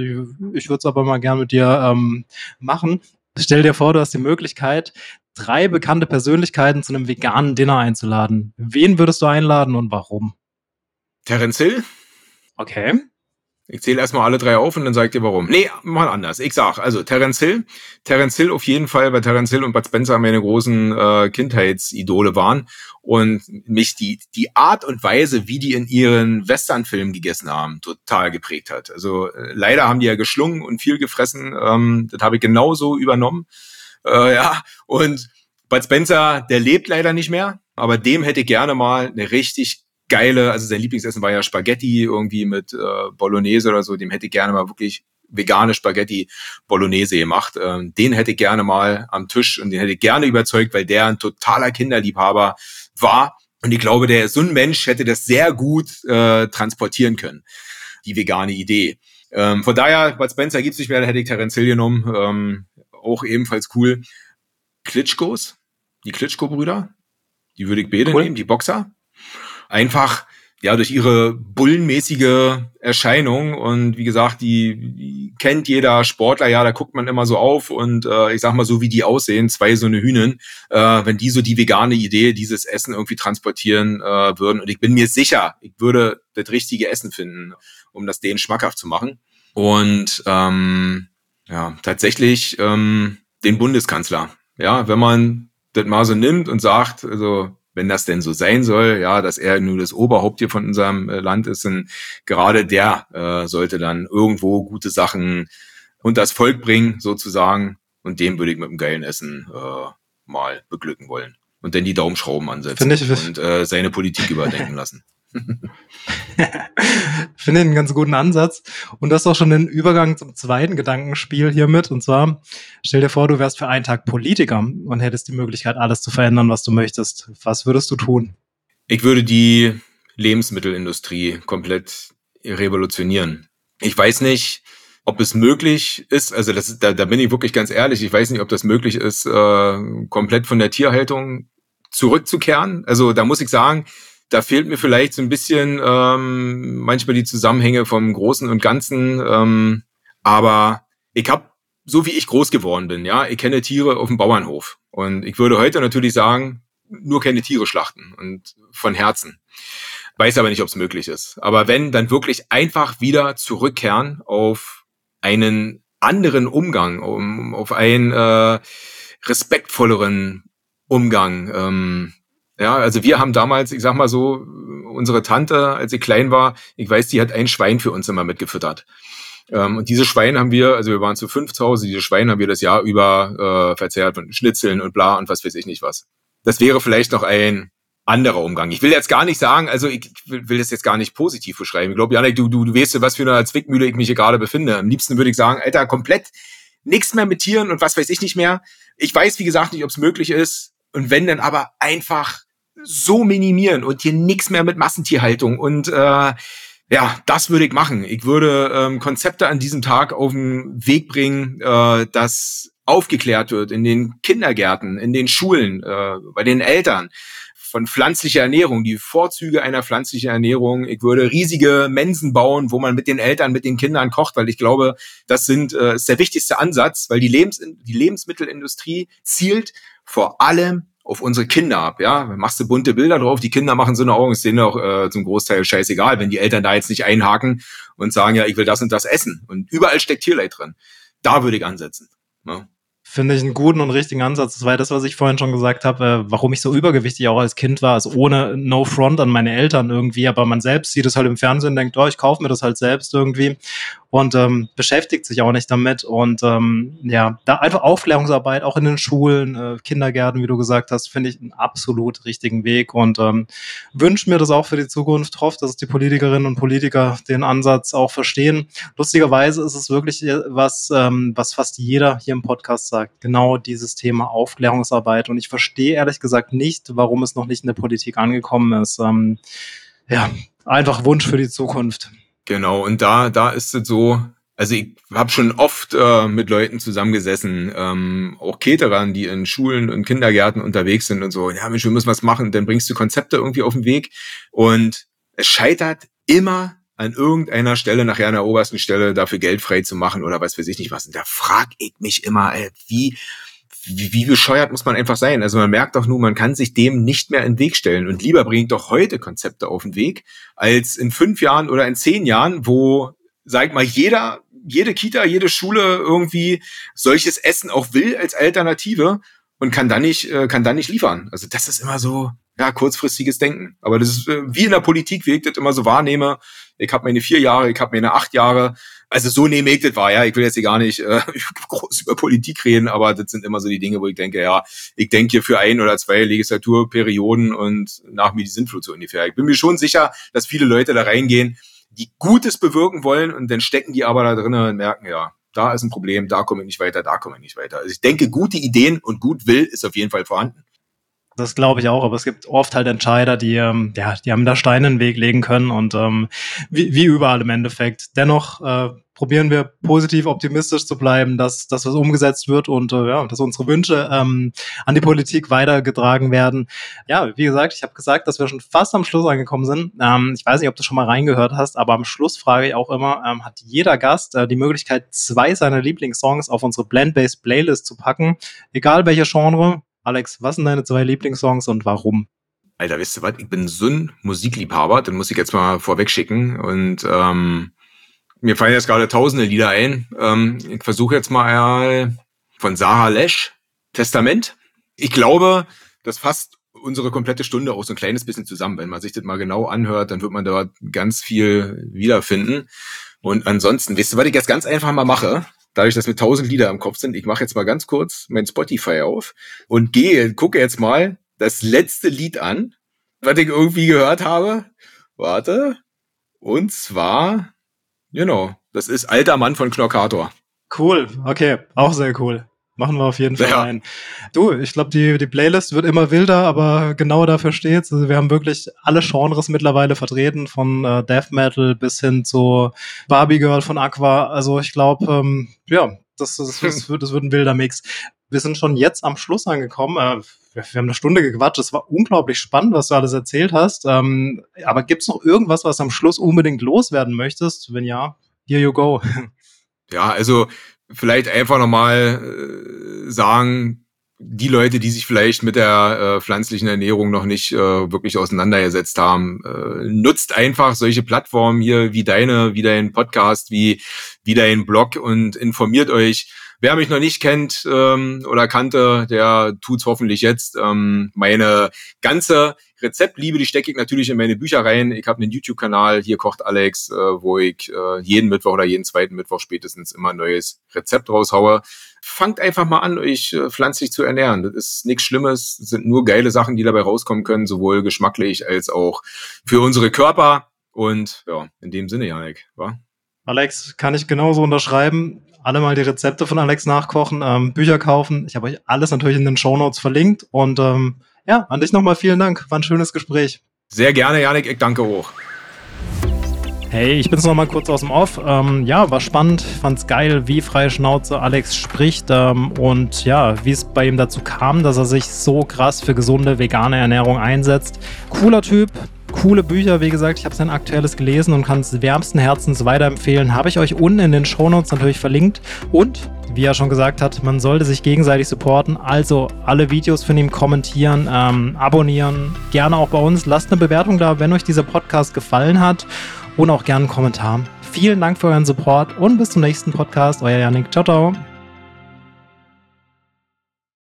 ich würde es aber mal gern mit dir ähm, machen. Stell dir vor, du hast die Möglichkeit, drei bekannte Persönlichkeiten zu einem veganen Dinner einzuladen. Wen würdest du einladen und warum? Terence Hill. Okay. Ich zähle erstmal alle drei auf und dann sag ich dir warum. Nee, mal anders. Ich sag, also Terence Hill. Terence Hill auf jeden Fall, weil Terence Hill und Bud Spencer meine großen äh, Kindheitsidole waren und mich die, die Art und Weise, wie die in ihren Westernfilmen gegessen haben, total geprägt hat. Also äh, leider haben die ja geschlungen und viel gefressen. Ähm, das habe ich genauso übernommen. Äh, ja, und Bud Spencer, der lebt leider nicht mehr, aber dem hätte ich gerne mal eine richtig geile, also sein Lieblingsessen war ja Spaghetti irgendwie mit äh, Bolognese oder so, dem hätte ich gerne mal wirklich vegane Spaghetti Bolognese gemacht. Ähm, den hätte ich gerne mal am Tisch und den hätte ich gerne überzeugt, weil der ein totaler Kinderliebhaber war. Und ich glaube, der so ein Mensch hätte das sehr gut äh, transportieren können, die vegane Idee. Ähm, von daher, Bud Spencer gibt's nicht mehr, da hätte ich Terence Hill genommen. Ähm, auch ebenfalls cool. Klitschkos, die Klitschko-Brüder, die würde ich beide cool. nehmen, die Boxer einfach ja durch ihre bullenmäßige Erscheinung. Und wie gesagt, die, die kennt jeder Sportler, ja, da guckt man immer so auf. Und äh, ich sag mal so, wie die aussehen, zwei so eine Hühnen, äh, wenn die so die vegane Idee, dieses Essen irgendwie transportieren äh, würden. Und ich bin mir sicher, ich würde das richtige Essen finden, um das denen schmackhaft zu machen. Und ähm, ja, tatsächlich ähm, den Bundeskanzler, ja, wenn man das mal so nimmt und sagt, also wenn das denn so sein soll, ja, dass er nur das Oberhaupt hier von unserem äh, Land ist, und gerade der äh, sollte dann irgendwo gute Sachen und das Volk bringen, sozusagen. Und dem würde ich mit einem geilen Essen äh, mal beglücken wollen. Und dann die Daumenschrauben ansetzen ich, und äh, seine Politik überdenken lassen. Finde einen ganz guten Ansatz. Und das ist auch schon den Übergang zum zweiten Gedankenspiel hiermit. Und zwar, stell dir vor, du wärst für einen Tag Politiker und hättest die Möglichkeit, alles zu verändern, was du möchtest. Was würdest du tun? Ich würde die Lebensmittelindustrie komplett revolutionieren. Ich weiß nicht, ob es möglich ist, also das, da, da bin ich wirklich ganz ehrlich, ich weiß nicht, ob das möglich ist, äh, komplett von der Tierhaltung zurückzukehren. Also da muss ich sagen, da fehlt mir vielleicht so ein bisschen ähm, manchmal die Zusammenhänge vom Großen und Ganzen. Ähm, aber ich habe, so wie ich groß geworden bin, ja, ich kenne Tiere auf dem Bauernhof. Und ich würde heute natürlich sagen, nur keine Tiere schlachten und von Herzen. Weiß aber nicht, ob es möglich ist. Aber wenn, dann wirklich einfach wieder zurückkehren auf einen anderen Umgang, um, auf einen äh, respektvolleren Umgang. Ähm, ja, also wir haben damals, ich sag mal so, unsere Tante, als sie klein war, ich weiß, die hat ein Schwein für uns immer mitgefüttert. Ähm, und diese Schweine haben wir, also wir waren zu fünf zu Hause, diese Schweine haben wir das Jahr über äh, verzehrt und Schnitzeln und bla und was weiß ich nicht was. Das wäre vielleicht noch ein anderer Umgang. Ich will jetzt gar nicht sagen, also ich will das jetzt gar nicht positiv beschreiben. Ich glaube, Janik, du, du, du weißt, was für eine Zwickmühle ich mich hier gerade befinde. Am liebsten würde ich sagen, Alter, komplett nichts mehr mit Tieren und was weiß ich nicht mehr. Ich weiß, wie gesagt, nicht, ob es möglich ist. Und wenn, dann aber einfach so minimieren und hier nichts mehr mit Massentierhaltung und äh, ja, das würde ich machen. Ich würde ähm, Konzepte an diesem Tag auf den Weg bringen, äh, dass aufgeklärt wird in den Kindergärten, in den Schulen, äh, bei den Eltern von pflanzlicher Ernährung, die Vorzüge einer pflanzlichen Ernährung. Ich würde riesige Mensen bauen, wo man mit den Eltern, mit den Kindern kocht, weil ich glaube, das sind äh, ist der wichtigste Ansatz, weil die, Lebens die Lebensmittelindustrie zielt vor allem auf unsere Kinder ab, ja. Machst du bunte Bilder drauf, die Kinder machen so eine Augen, ist denen auch äh, zum Großteil scheißegal, wenn die Eltern da jetzt nicht einhaken und sagen, ja, ich will das und das essen. Und überall steckt Tierleid drin. Da würde ich ansetzen. Ne? Finde ich einen guten und richtigen Ansatz. Das war ja das, was ich vorhin schon gesagt habe, äh, warum ich so übergewichtig auch als Kind war. Also ohne No Front an meine Eltern irgendwie, aber man selbst sieht es halt im Fernsehen denkt, oh, ich kaufe mir das halt selbst irgendwie und ähm, beschäftigt sich auch nicht damit. Und ähm, ja, da einfach Aufklärungsarbeit, auch in den Schulen, äh, Kindergärten, wie du gesagt hast, finde ich einen absolut richtigen Weg und ähm, wünsche mir das auch für die Zukunft. Hoffe, dass die Politikerinnen und Politiker den Ansatz auch verstehen. Lustigerweise ist es wirklich äh, was, ähm, was fast jeder hier im Podcast sagt. Genau dieses Thema Aufklärungsarbeit. Und ich verstehe ehrlich gesagt nicht, warum es noch nicht in der Politik angekommen ist. Ähm, ja, einfach Wunsch für die Zukunft. Genau, und da, da ist es so, also ich habe schon oft äh, mit Leuten zusammengesessen, ähm, auch Caterern, die in Schulen und Kindergärten unterwegs sind und so, ja Mensch, wir müssen was machen, dann bringst du Konzepte irgendwie auf den Weg und es scheitert immer an irgendeiner Stelle, nachher an der obersten Stelle, dafür Geld frei zu machen oder was weiß ich nicht was. Und da frag ich mich immer, ey, wie, wie, wie bescheuert muss man einfach sein? Also man merkt doch nur, man kann sich dem nicht mehr in den Weg stellen. Und lieber bringt doch heute Konzepte auf den Weg, als in fünf Jahren oder in zehn Jahren, wo, sag mal, jeder, jede Kita, jede Schule irgendwie solches Essen auch will als Alternative und kann dann nicht, äh, kann dann nicht liefern. Also das ist immer so, ja, kurzfristiges Denken. Aber das ist äh, wie in der Politik, wie ich das immer so wahrnehme. Ich habe meine vier Jahre, ich habe meine acht Jahre also so nehme ich das war, ja. Ich will jetzt hier gar nicht äh, groß über Politik reden, aber das sind immer so die Dinge, wo ich denke, ja, ich denke hier für ein oder zwei Legislaturperioden und nach mir die Sintflut so ungefähr. Ich bin mir schon sicher, dass viele Leute da reingehen, die Gutes bewirken wollen und dann stecken die aber da drinnen und merken, ja, da ist ein Problem, da komme ich nicht weiter, da komme ich nicht weiter. Also ich denke, gute Ideen und gut Will ist auf jeden Fall vorhanden. Das glaube ich auch, aber es gibt oft halt Entscheider, die, ähm, ja, die haben da Steine in den Weg legen können und ähm, wie, wie überall im Endeffekt. Dennoch äh, probieren wir positiv optimistisch zu bleiben, dass, dass was umgesetzt wird und äh, ja, dass unsere Wünsche ähm, an die Politik weitergetragen werden. Ja, wie gesagt, ich habe gesagt, dass wir schon fast am Schluss angekommen sind. Ähm, ich weiß nicht, ob du schon mal reingehört hast, aber am Schluss frage ich auch immer, ähm, hat jeder Gast äh, die Möglichkeit, zwei seiner Lieblingssongs auf unsere Blend-Based Playlist zu packen, egal welche Genre, Alex, was sind deine zwei Lieblingssongs und warum? Alter, wisst ihr was? Ich bin so ein Musikliebhaber, den muss ich jetzt mal vorweg schicken. Und ähm, mir fallen jetzt gerade tausende Lieder ein. Ähm, ich versuche jetzt mal von Sarah Lesch, Testament. Ich glaube, das fasst unsere komplette Stunde auch so ein kleines bisschen zusammen. Wenn man sich das mal genau anhört, dann wird man da ganz viel wiederfinden. Und ansonsten, wisst ihr, was ich jetzt ganz einfach mal mache? Dadurch, dass mir tausend Lieder im Kopf sind, ich mache jetzt mal ganz kurz mein Spotify auf und gehe, gucke jetzt mal das letzte Lied an, was ich irgendwie gehört habe. Warte. Und zwar, genau, das ist Alter Mann von Knockator. Cool, okay, auch sehr cool. Machen wir auf jeden Fall ja. ein. Du, ich glaube, die, die Playlist wird immer wilder, aber genau dafür steht's. Also wir haben wirklich alle Genres mittlerweile vertreten, von äh, Death Metal bis hin zu Barbie Girl von Aqua. Also ich glaube, ähm, ja, das, das, das, wird, das wird ein wilder Mix. Wir sind schon jetzt am Schluss angekommen. Äh, wir, wir haben eine Stunde gequatscht. Es war unglaublich spannend, was du alles erzählt hast. Ähm, aber gibt's noch irgendwas, was am Schluss unbedingt loswerden möchtest? Wenn ja, here you go. Ja, also vielleicht einfach nochmal äh, sagen, die Leute, die sich vielleicht mit der äh, pflanzlichen Ernährung noch nicht äh, wirklich auseinandergesetzt haben, äh, nutzt einfach solche Plattformen hier wie deine, wie dein Podcast, wie, wie dein Blog und informiert euch. Wer mich noch nicht kennt ähm, oder kannte, der tut's hoffentlich jetzt. Ähm, meine ganze Rezeptliebe, die stecke ich natürlich in meine Bücher rein. Ich habe einen YouTube-Kanal, hier kocht Alex, äh, wo ich äh, jeden Mittwoch oder jeden zweiten Mittwoch spätestens immer ein neues Rezept raushaue. Fangt einfach mal an, euch äh, pflanzlich zu ernähren. Das ist nichts Schlimmes, das sind nur geile Sachen, die dabei rauskommen können, sowohl geschmacklich als auch für unsere Körper. Und ja, in dem Sinne, Janik, wa? Alex, kann ich genauso unterschreiben. Alle mal die Rezepte von Alex nachkochen, ähm, Bücher kaufen. Ich habe euch alles natürlich in den Show Notes verlinkt und ähm, ja, an dich nochmal vielen Dank. War ein schönes Gespräch. Sehr gerne, Janik. Ich danke auch. Hey, ich bin's noch mal kurz aus dem Off. Ähm, ja, war spannend, fand's geil, wie freie Schnauze Alex spricht ähm, und ja, wie es bei ihm dazu kam, dass er sich so krass für gesunde vegane Ernährung einsetzt. Cooler Typ, coole Bücher. Wie gesagt, ich habe sein aktuelles gelesen und kann es wärmsten Herzens weiterempfehlen. Habe ich euch unten in den Shownotes natürlich verlinkt. Und wie er schon gesagt hat, man sollte sich gegenseitig supporten. Also alle Videos von ihm kommentieren, ähm, abonnieren, gerne auch bei uns. Lasst eine Bewertung da, wenn euch dieser Podcast gefallen hat und auch gerne einen Kommentar. Vielen Dank für euren Support und bis zum nächsten Podcast. Euer Janik. Ciao, ciao.